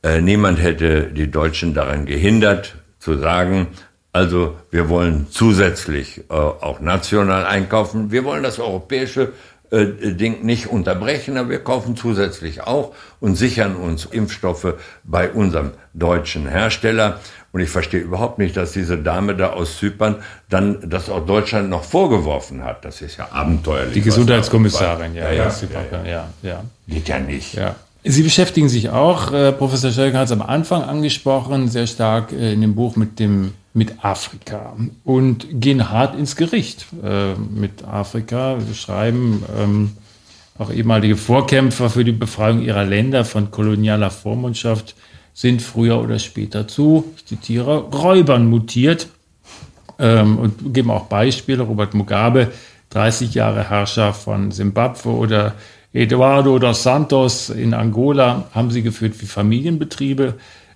äh, niemand hätte die Deutschen daran gehindert, zu sagen, also wir wollen zusätzlich äh, auch national einkaufen. Wir wollen das europäische äh, Ding nicht unterbrechen, aber wir kaufen zusätzlich auch und sichern uns Impfstoffe bei unserem deutschen Hersteller. Und ich verstehe überhaupt nicht, dass diese Dame da aus Zypern dann das auch Deutschland noch vorgeworfen hat. Das ist ja abenteuerlich. Die Gesundheitskommissarin, ja, ja, ja, ja, ja. Geht ja nicht. Ja. Sie beschäftigen sich auch, äh, Professor Schelker hat es am Anfang angesprochen, sehr stark äh, in dem Buch mit dem mit Afrika und gehen hart ins Gericht äh, mit Afrika. Sie schreiben ähm, auch ehemalige Vorkämpfer für die Befreiung ihrer Länder von kolonialer Vormundschaft sind früher oder später zu, ich zitiere, Räubern mutiert ähm, und geben auch Beispiele. Robert Mugabe, 30 Jahre Herrscher von Simbabwe oder Eduardo dos Santos in Angola haben sie geführt wie Familienbetriebe.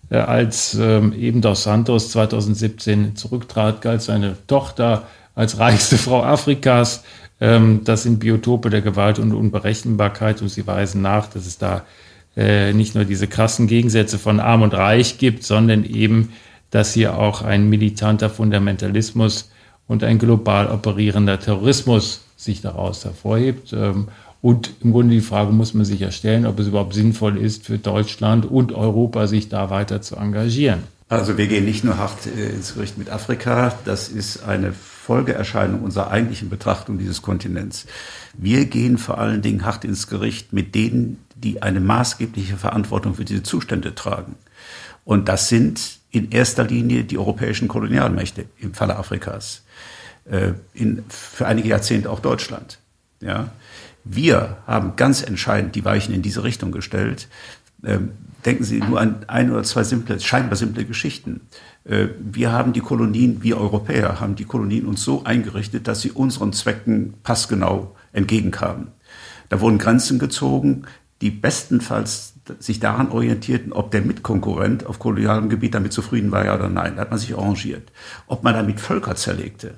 Äh, als ähm, eben dos Santos 2017 zurücktrat, galt seine Tochter als reichste Frau Afrikas. Ähm, das sind Biotope der Gewalt und Unberechenbarkeit und sie weisen nach, dass es da äh, nicht nur diese krassen Gegensätze von Arm und Reich gibt, sondern eben, dass hier auch ein militanter Fundamentalismus und ein global operierender Terrorismus sich daraus hervorhebt. Ähm, und im Grunde die Frage muss man sich ja stellen, ob es überhaupt sinnvoll ist für Deutschland und Europa, sich da weiter zu engagieren. Also wir gehen nicht nur hart äh, ins Gericht mit Afrika, das ist eine Folgeerscheinung unserer eigentlichen Betrachtung dieses Kontinents. Wir gehen vor allen Dingen hart ins Gericht mit denen, die eine maßgebliche Verantwortung für diese Zustände tragen. Und das sind in erster Linie die europäischen Kolonialmächte im Falle Afrikas, äh, in, für einige Jahrzehnte auch Deutschland. Ja. Wir haben ganz entscheidend die Weichen in diese Richtung gestellt. Ähm, denken Sie nur an ein oder zwei simple, scheinbar simple Geschichten. Äh, wir haben die Kolonien, wir Europäer haben die Kolonien uns so eingerichtet, dass sie unseren Zwecken passgenau entgegenkamen. Da wurden Grenzen gezogen, die bestenfalls sich daran orientierten, ob der Mitkonkurrent auf kolonialem Gebiet damit zufrieden war, ja oder nein. Da hat man sich arrangiert. Ob man damit Völker zerlegte,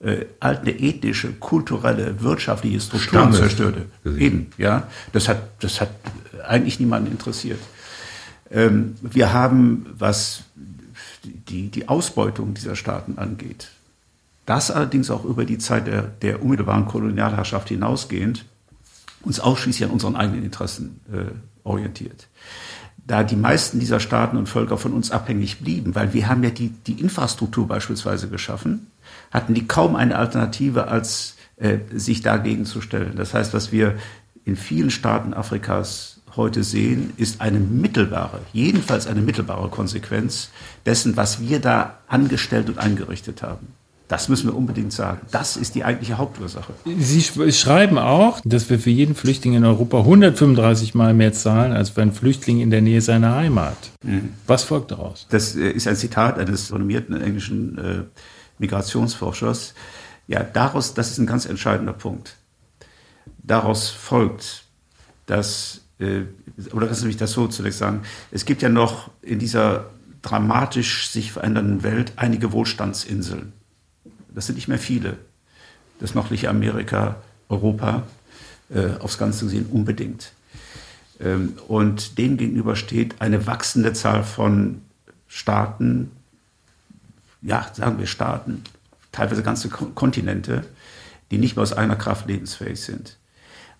äh, alte ethnische, kulturelle, wirtschaftliche Strukturen Stammes. zerstörte. Eben, ja. Das hat, das hat eigentlich niemanden interessiert. Ähm, wir haben, was die, die Ausbeutung dieser Staaten angeht, das allerdings auch über die Zeit der, der unmittelbaren Kolonialherrschaft hinausgehend, uns ausschließlich an unseren eigenen Interessen äh, orientiert. Da die meisten dieser Staaten und Völker von uns abhängig blieben, weil wir haben ja die, die Infrastruktur beispielsweise geschaffen, hatten die kaum eine Alternative, als äh, sich dagegen zu stellen. Das heißt, was wir in vielen Staaten Afrikas heute sehen, ist eine mittelbare, jedenfalls eine mittelbare Konsequenz dessen, was wir da angestellt und eingerichtet haben. Das müssen wir unbedingt sagen. Das ist die eigentliche Hauptursache. Sie schreiben auch, dass wir für jeden Flüchtling in Europa 135 Mal mehr zahlen als für einen Flüchtling in der Nähe seiner Heimat. Mhm. Was folgt daraus? Das äh, ist ein Zitat eines renommierten englischen äh, Migrationsforschers. Ja, daraus, das ist ein ganz entscheidender Punkt. Daraus folgt, dass äh, oder lassen Sie mich das so zunächst sagen, es gibt ja noch in dieser dramatisch sich verändernden Welt einige Wohlstandsinseln. Das sind nicht mehr viele. Das nördliche Amerika, Europa, äh, aufs Ganze gesehen unbedingt. Ähm, und dem gegenüber steht eine wachsende Zahl von Staaten, ja, sagen wir Staaten, teilweise ganze Kontinente, die nicht mehr aus einer Kraft lebensfähig sind.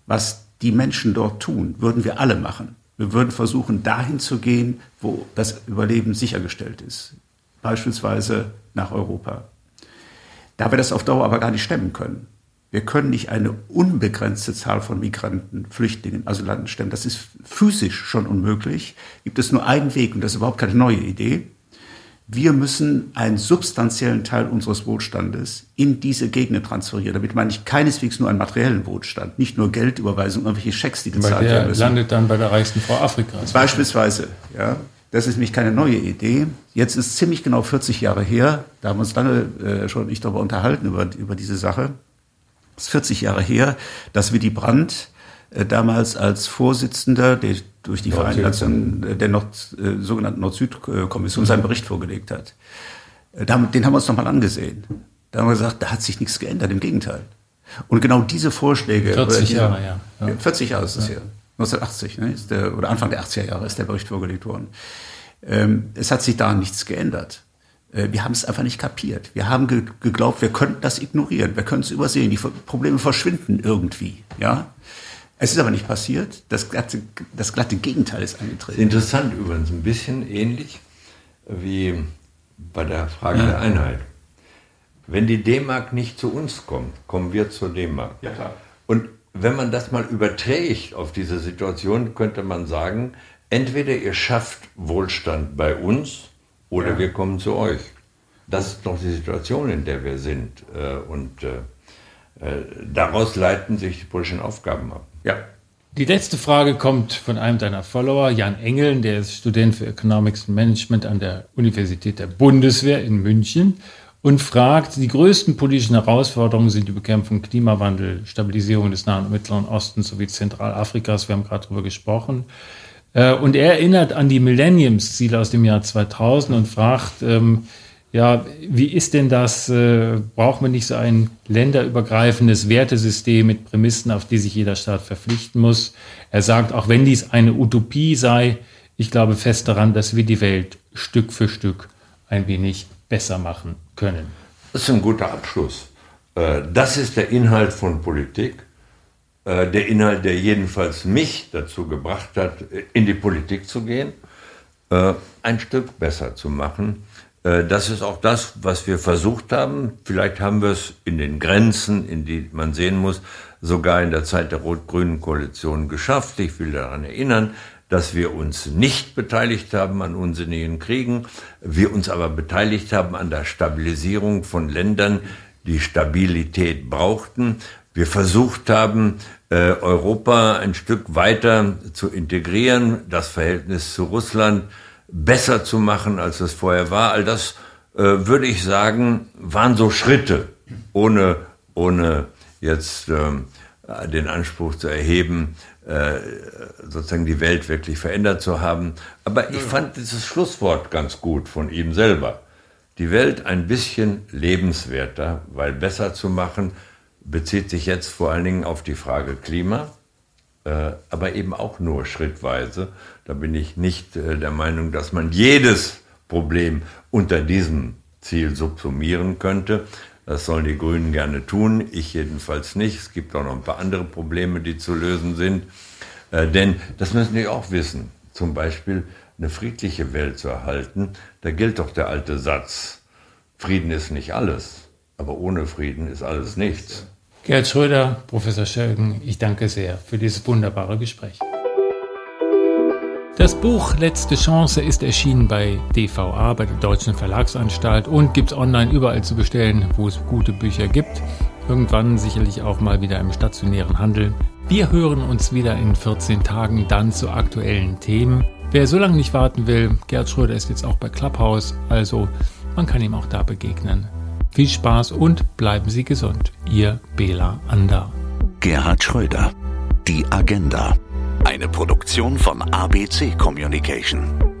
Was die Menschen dort tun, würden wir alle machen. Wir würden versuchen, dahin zu gehen, wo das Überleben sichergestellt ist. Beispielsweise nach Europa. Da wir das auf Dauer aber gar nicht stemmen können. Wir können nicht eine unbegrenzte Zahl von Migranten, Flüchtlingen, Asylanten stemmen. Das ist physisch schon unmöglich. Gibt es nur einen Weg und das ist überhaupt keine neue Idee. Wir müssen einen substanziellen Teil unseres Wohlstandes in diese Gegenden transferieren. Damit meine ich keineswegs nur einen materiellen Wohlstand, nicht nur Geldüberweisung, irgendwelche Schecks, die gezahlt werden müssen. landet dann bei der reichsten Frau Afrikas. Beispielsweise, ja. Das ist nämlich keine neue Idee. Jetzt ist ziemlich genau 40 Jahre her, da haben wir uns lange äh, schon nicht darüber unterhalten, über, über diese Sache. Es ist 40 Jahre her, dass Willy Brandt äh, damals als Vorsitzender der durch die Vereinten Nationen äh, der Nord, äh, sogenannten Nord-Süd-Kommission seinen Bericht vorgelegt hat. Äh, den haben wir uns nochmal angesehen. Da haben wir gesagt, da hat sich nichts geändert, im Gegenteil. Und genau diese Vorschläge. 40 Jahre, ja. ja. 40 Jahre ist es ja. her. 1980, ne, ist der, oder Anfang der 80er Jahre ist der Bericht vorgelegt worden. Ähm, es hat sich da nichts geändert. Äh, wir haben es einfach nicht kapiert. Wir haben ge geglaubt, wir könnten das ignorieren, wir können es übersehen. Die Probleme verschwinden irgendwie. Ja, es ist aber nicht passiert. Das glatte, das glatte Gegenteil ist eingetreten. Interessant übrigens, ein bisschen ähnlich wie bei der Frage ja. der Einheit. Wenn die D-Mark nicht zu uns kommt, kommen wir zur D-Mark. Ja, klar. Und wenn man das mal überträgt auf diese Situation, könnte man sagen, entweder ihr schafft Wohlstand bei uns oder ja. wir kommen zu euch. Das ist doch die Situation, in der wir sind. Äh, und äh, äh, daraus leiten sich die politischen Aufgaben ab. Ja. Die letzte Frage kommt von einem deiner Follower, Jan Engeln, der ist Student für Economics and Management an der Universität der Bundeswehr in München und fragt, die größten politischen Herausforderungen sind die Bekämpfung Klimawandel, Stabilisierung des Nahen und Mittleren Ostens sowie Zentralafrikas, wir haben gerade darüber gesprochen. Äh, und er erinnert an die Millenniumsziele aus dem Jahr 2000 und fragt, ähm, ja, wie ist denn das? Äh, braucht man nicht so ein länderübergreifendes Wertesystem mit Prämissen, auf die sich jeder Staat verpflichten muss? Er sagt, auch wenn dies eine Utopie sei, ich glaube fest daran, dass wir die Welt Stück für Stück ein wenig besser machen können. Das ist ein guter Abschluss. Äh, das ist der Inhalt von Politik. Äh, der Inhalt, der jedenfalls mich dazu gebracht hat, in die Politik zu gehen, äh, ein Stück besser zu machen äh, das ist auch das, was wir versucht haben. Vielleicht haben wir es in den Grenzen, in die man sehen muss, sogar in der Zeit der rot-grünen Koalition geschafft. Ich will daran erinnern, dass wir uns nicht beteiligt haben an unsinnigen Kriegen, wir uns aber beteiligt haben an der Stabilisierung von Ländern, die Stabilität brauchten. Wir versucht haben, äh, Europa ein Stück weiter zu integrieren, das Verhältnis zu Russland besser zu machen, als es vorher war. All das, äh, würde ich sagen, waren so Schritte, ohne, ohne jetzt äh, den Anspruch zu erheben, sozusagen die Welt wirklich verändert zu haben. Aber ich fand dieses Schlusswort ganz gut von ihm selber. Die Welt ein bisschen lebenswerter, weil besser zu machen, bezieht sich jetzt vor allen Dingen auf die Frage Klima. Äh, aber eben auch nur schrittweise. Da bin ich nicht äh, der Meinung, dass man jedes Problem unter diesem Ziel subsumieren könnte. Das sollen die Grünen gerne tun, ich jedenfalls nicht. Es gibt auch noch ein paar andere Probleme, die zu lösen sind. Äh, denn das müssen die auch wissen. Zum Beispiel eine friedliche Welt zu erhalten, da gilt doch der alte Satz, Frieden ist nicht alles, aber ohne Frieden ist alles nichts. Gerd Schröder, Professor Schölgen, ich danke sehr für dieses wunderbare Gespräch. Das Buch Letzte Chance ist erschienen bei DVA, bei der Deutschen Verlagsanstalt und gibt es online überall zu bestellen, wo es gute Bücher gibt. Irgendwann sicherlich auch mal wieder im stationären Handel. Wir hören uns wieder in 14 Tagen dann zu aktuellen Themen. Wer so lange nicht warten will, Gerd Schröder ist jetzt auch bei Clubhouse, also man kann ihm auch da begegnen. Viel Spaß und bleiben Sie gesund. Ihr Bela Ander. Gerhard Schröder. Die Agenda. Eine Produktion von ABC Communication.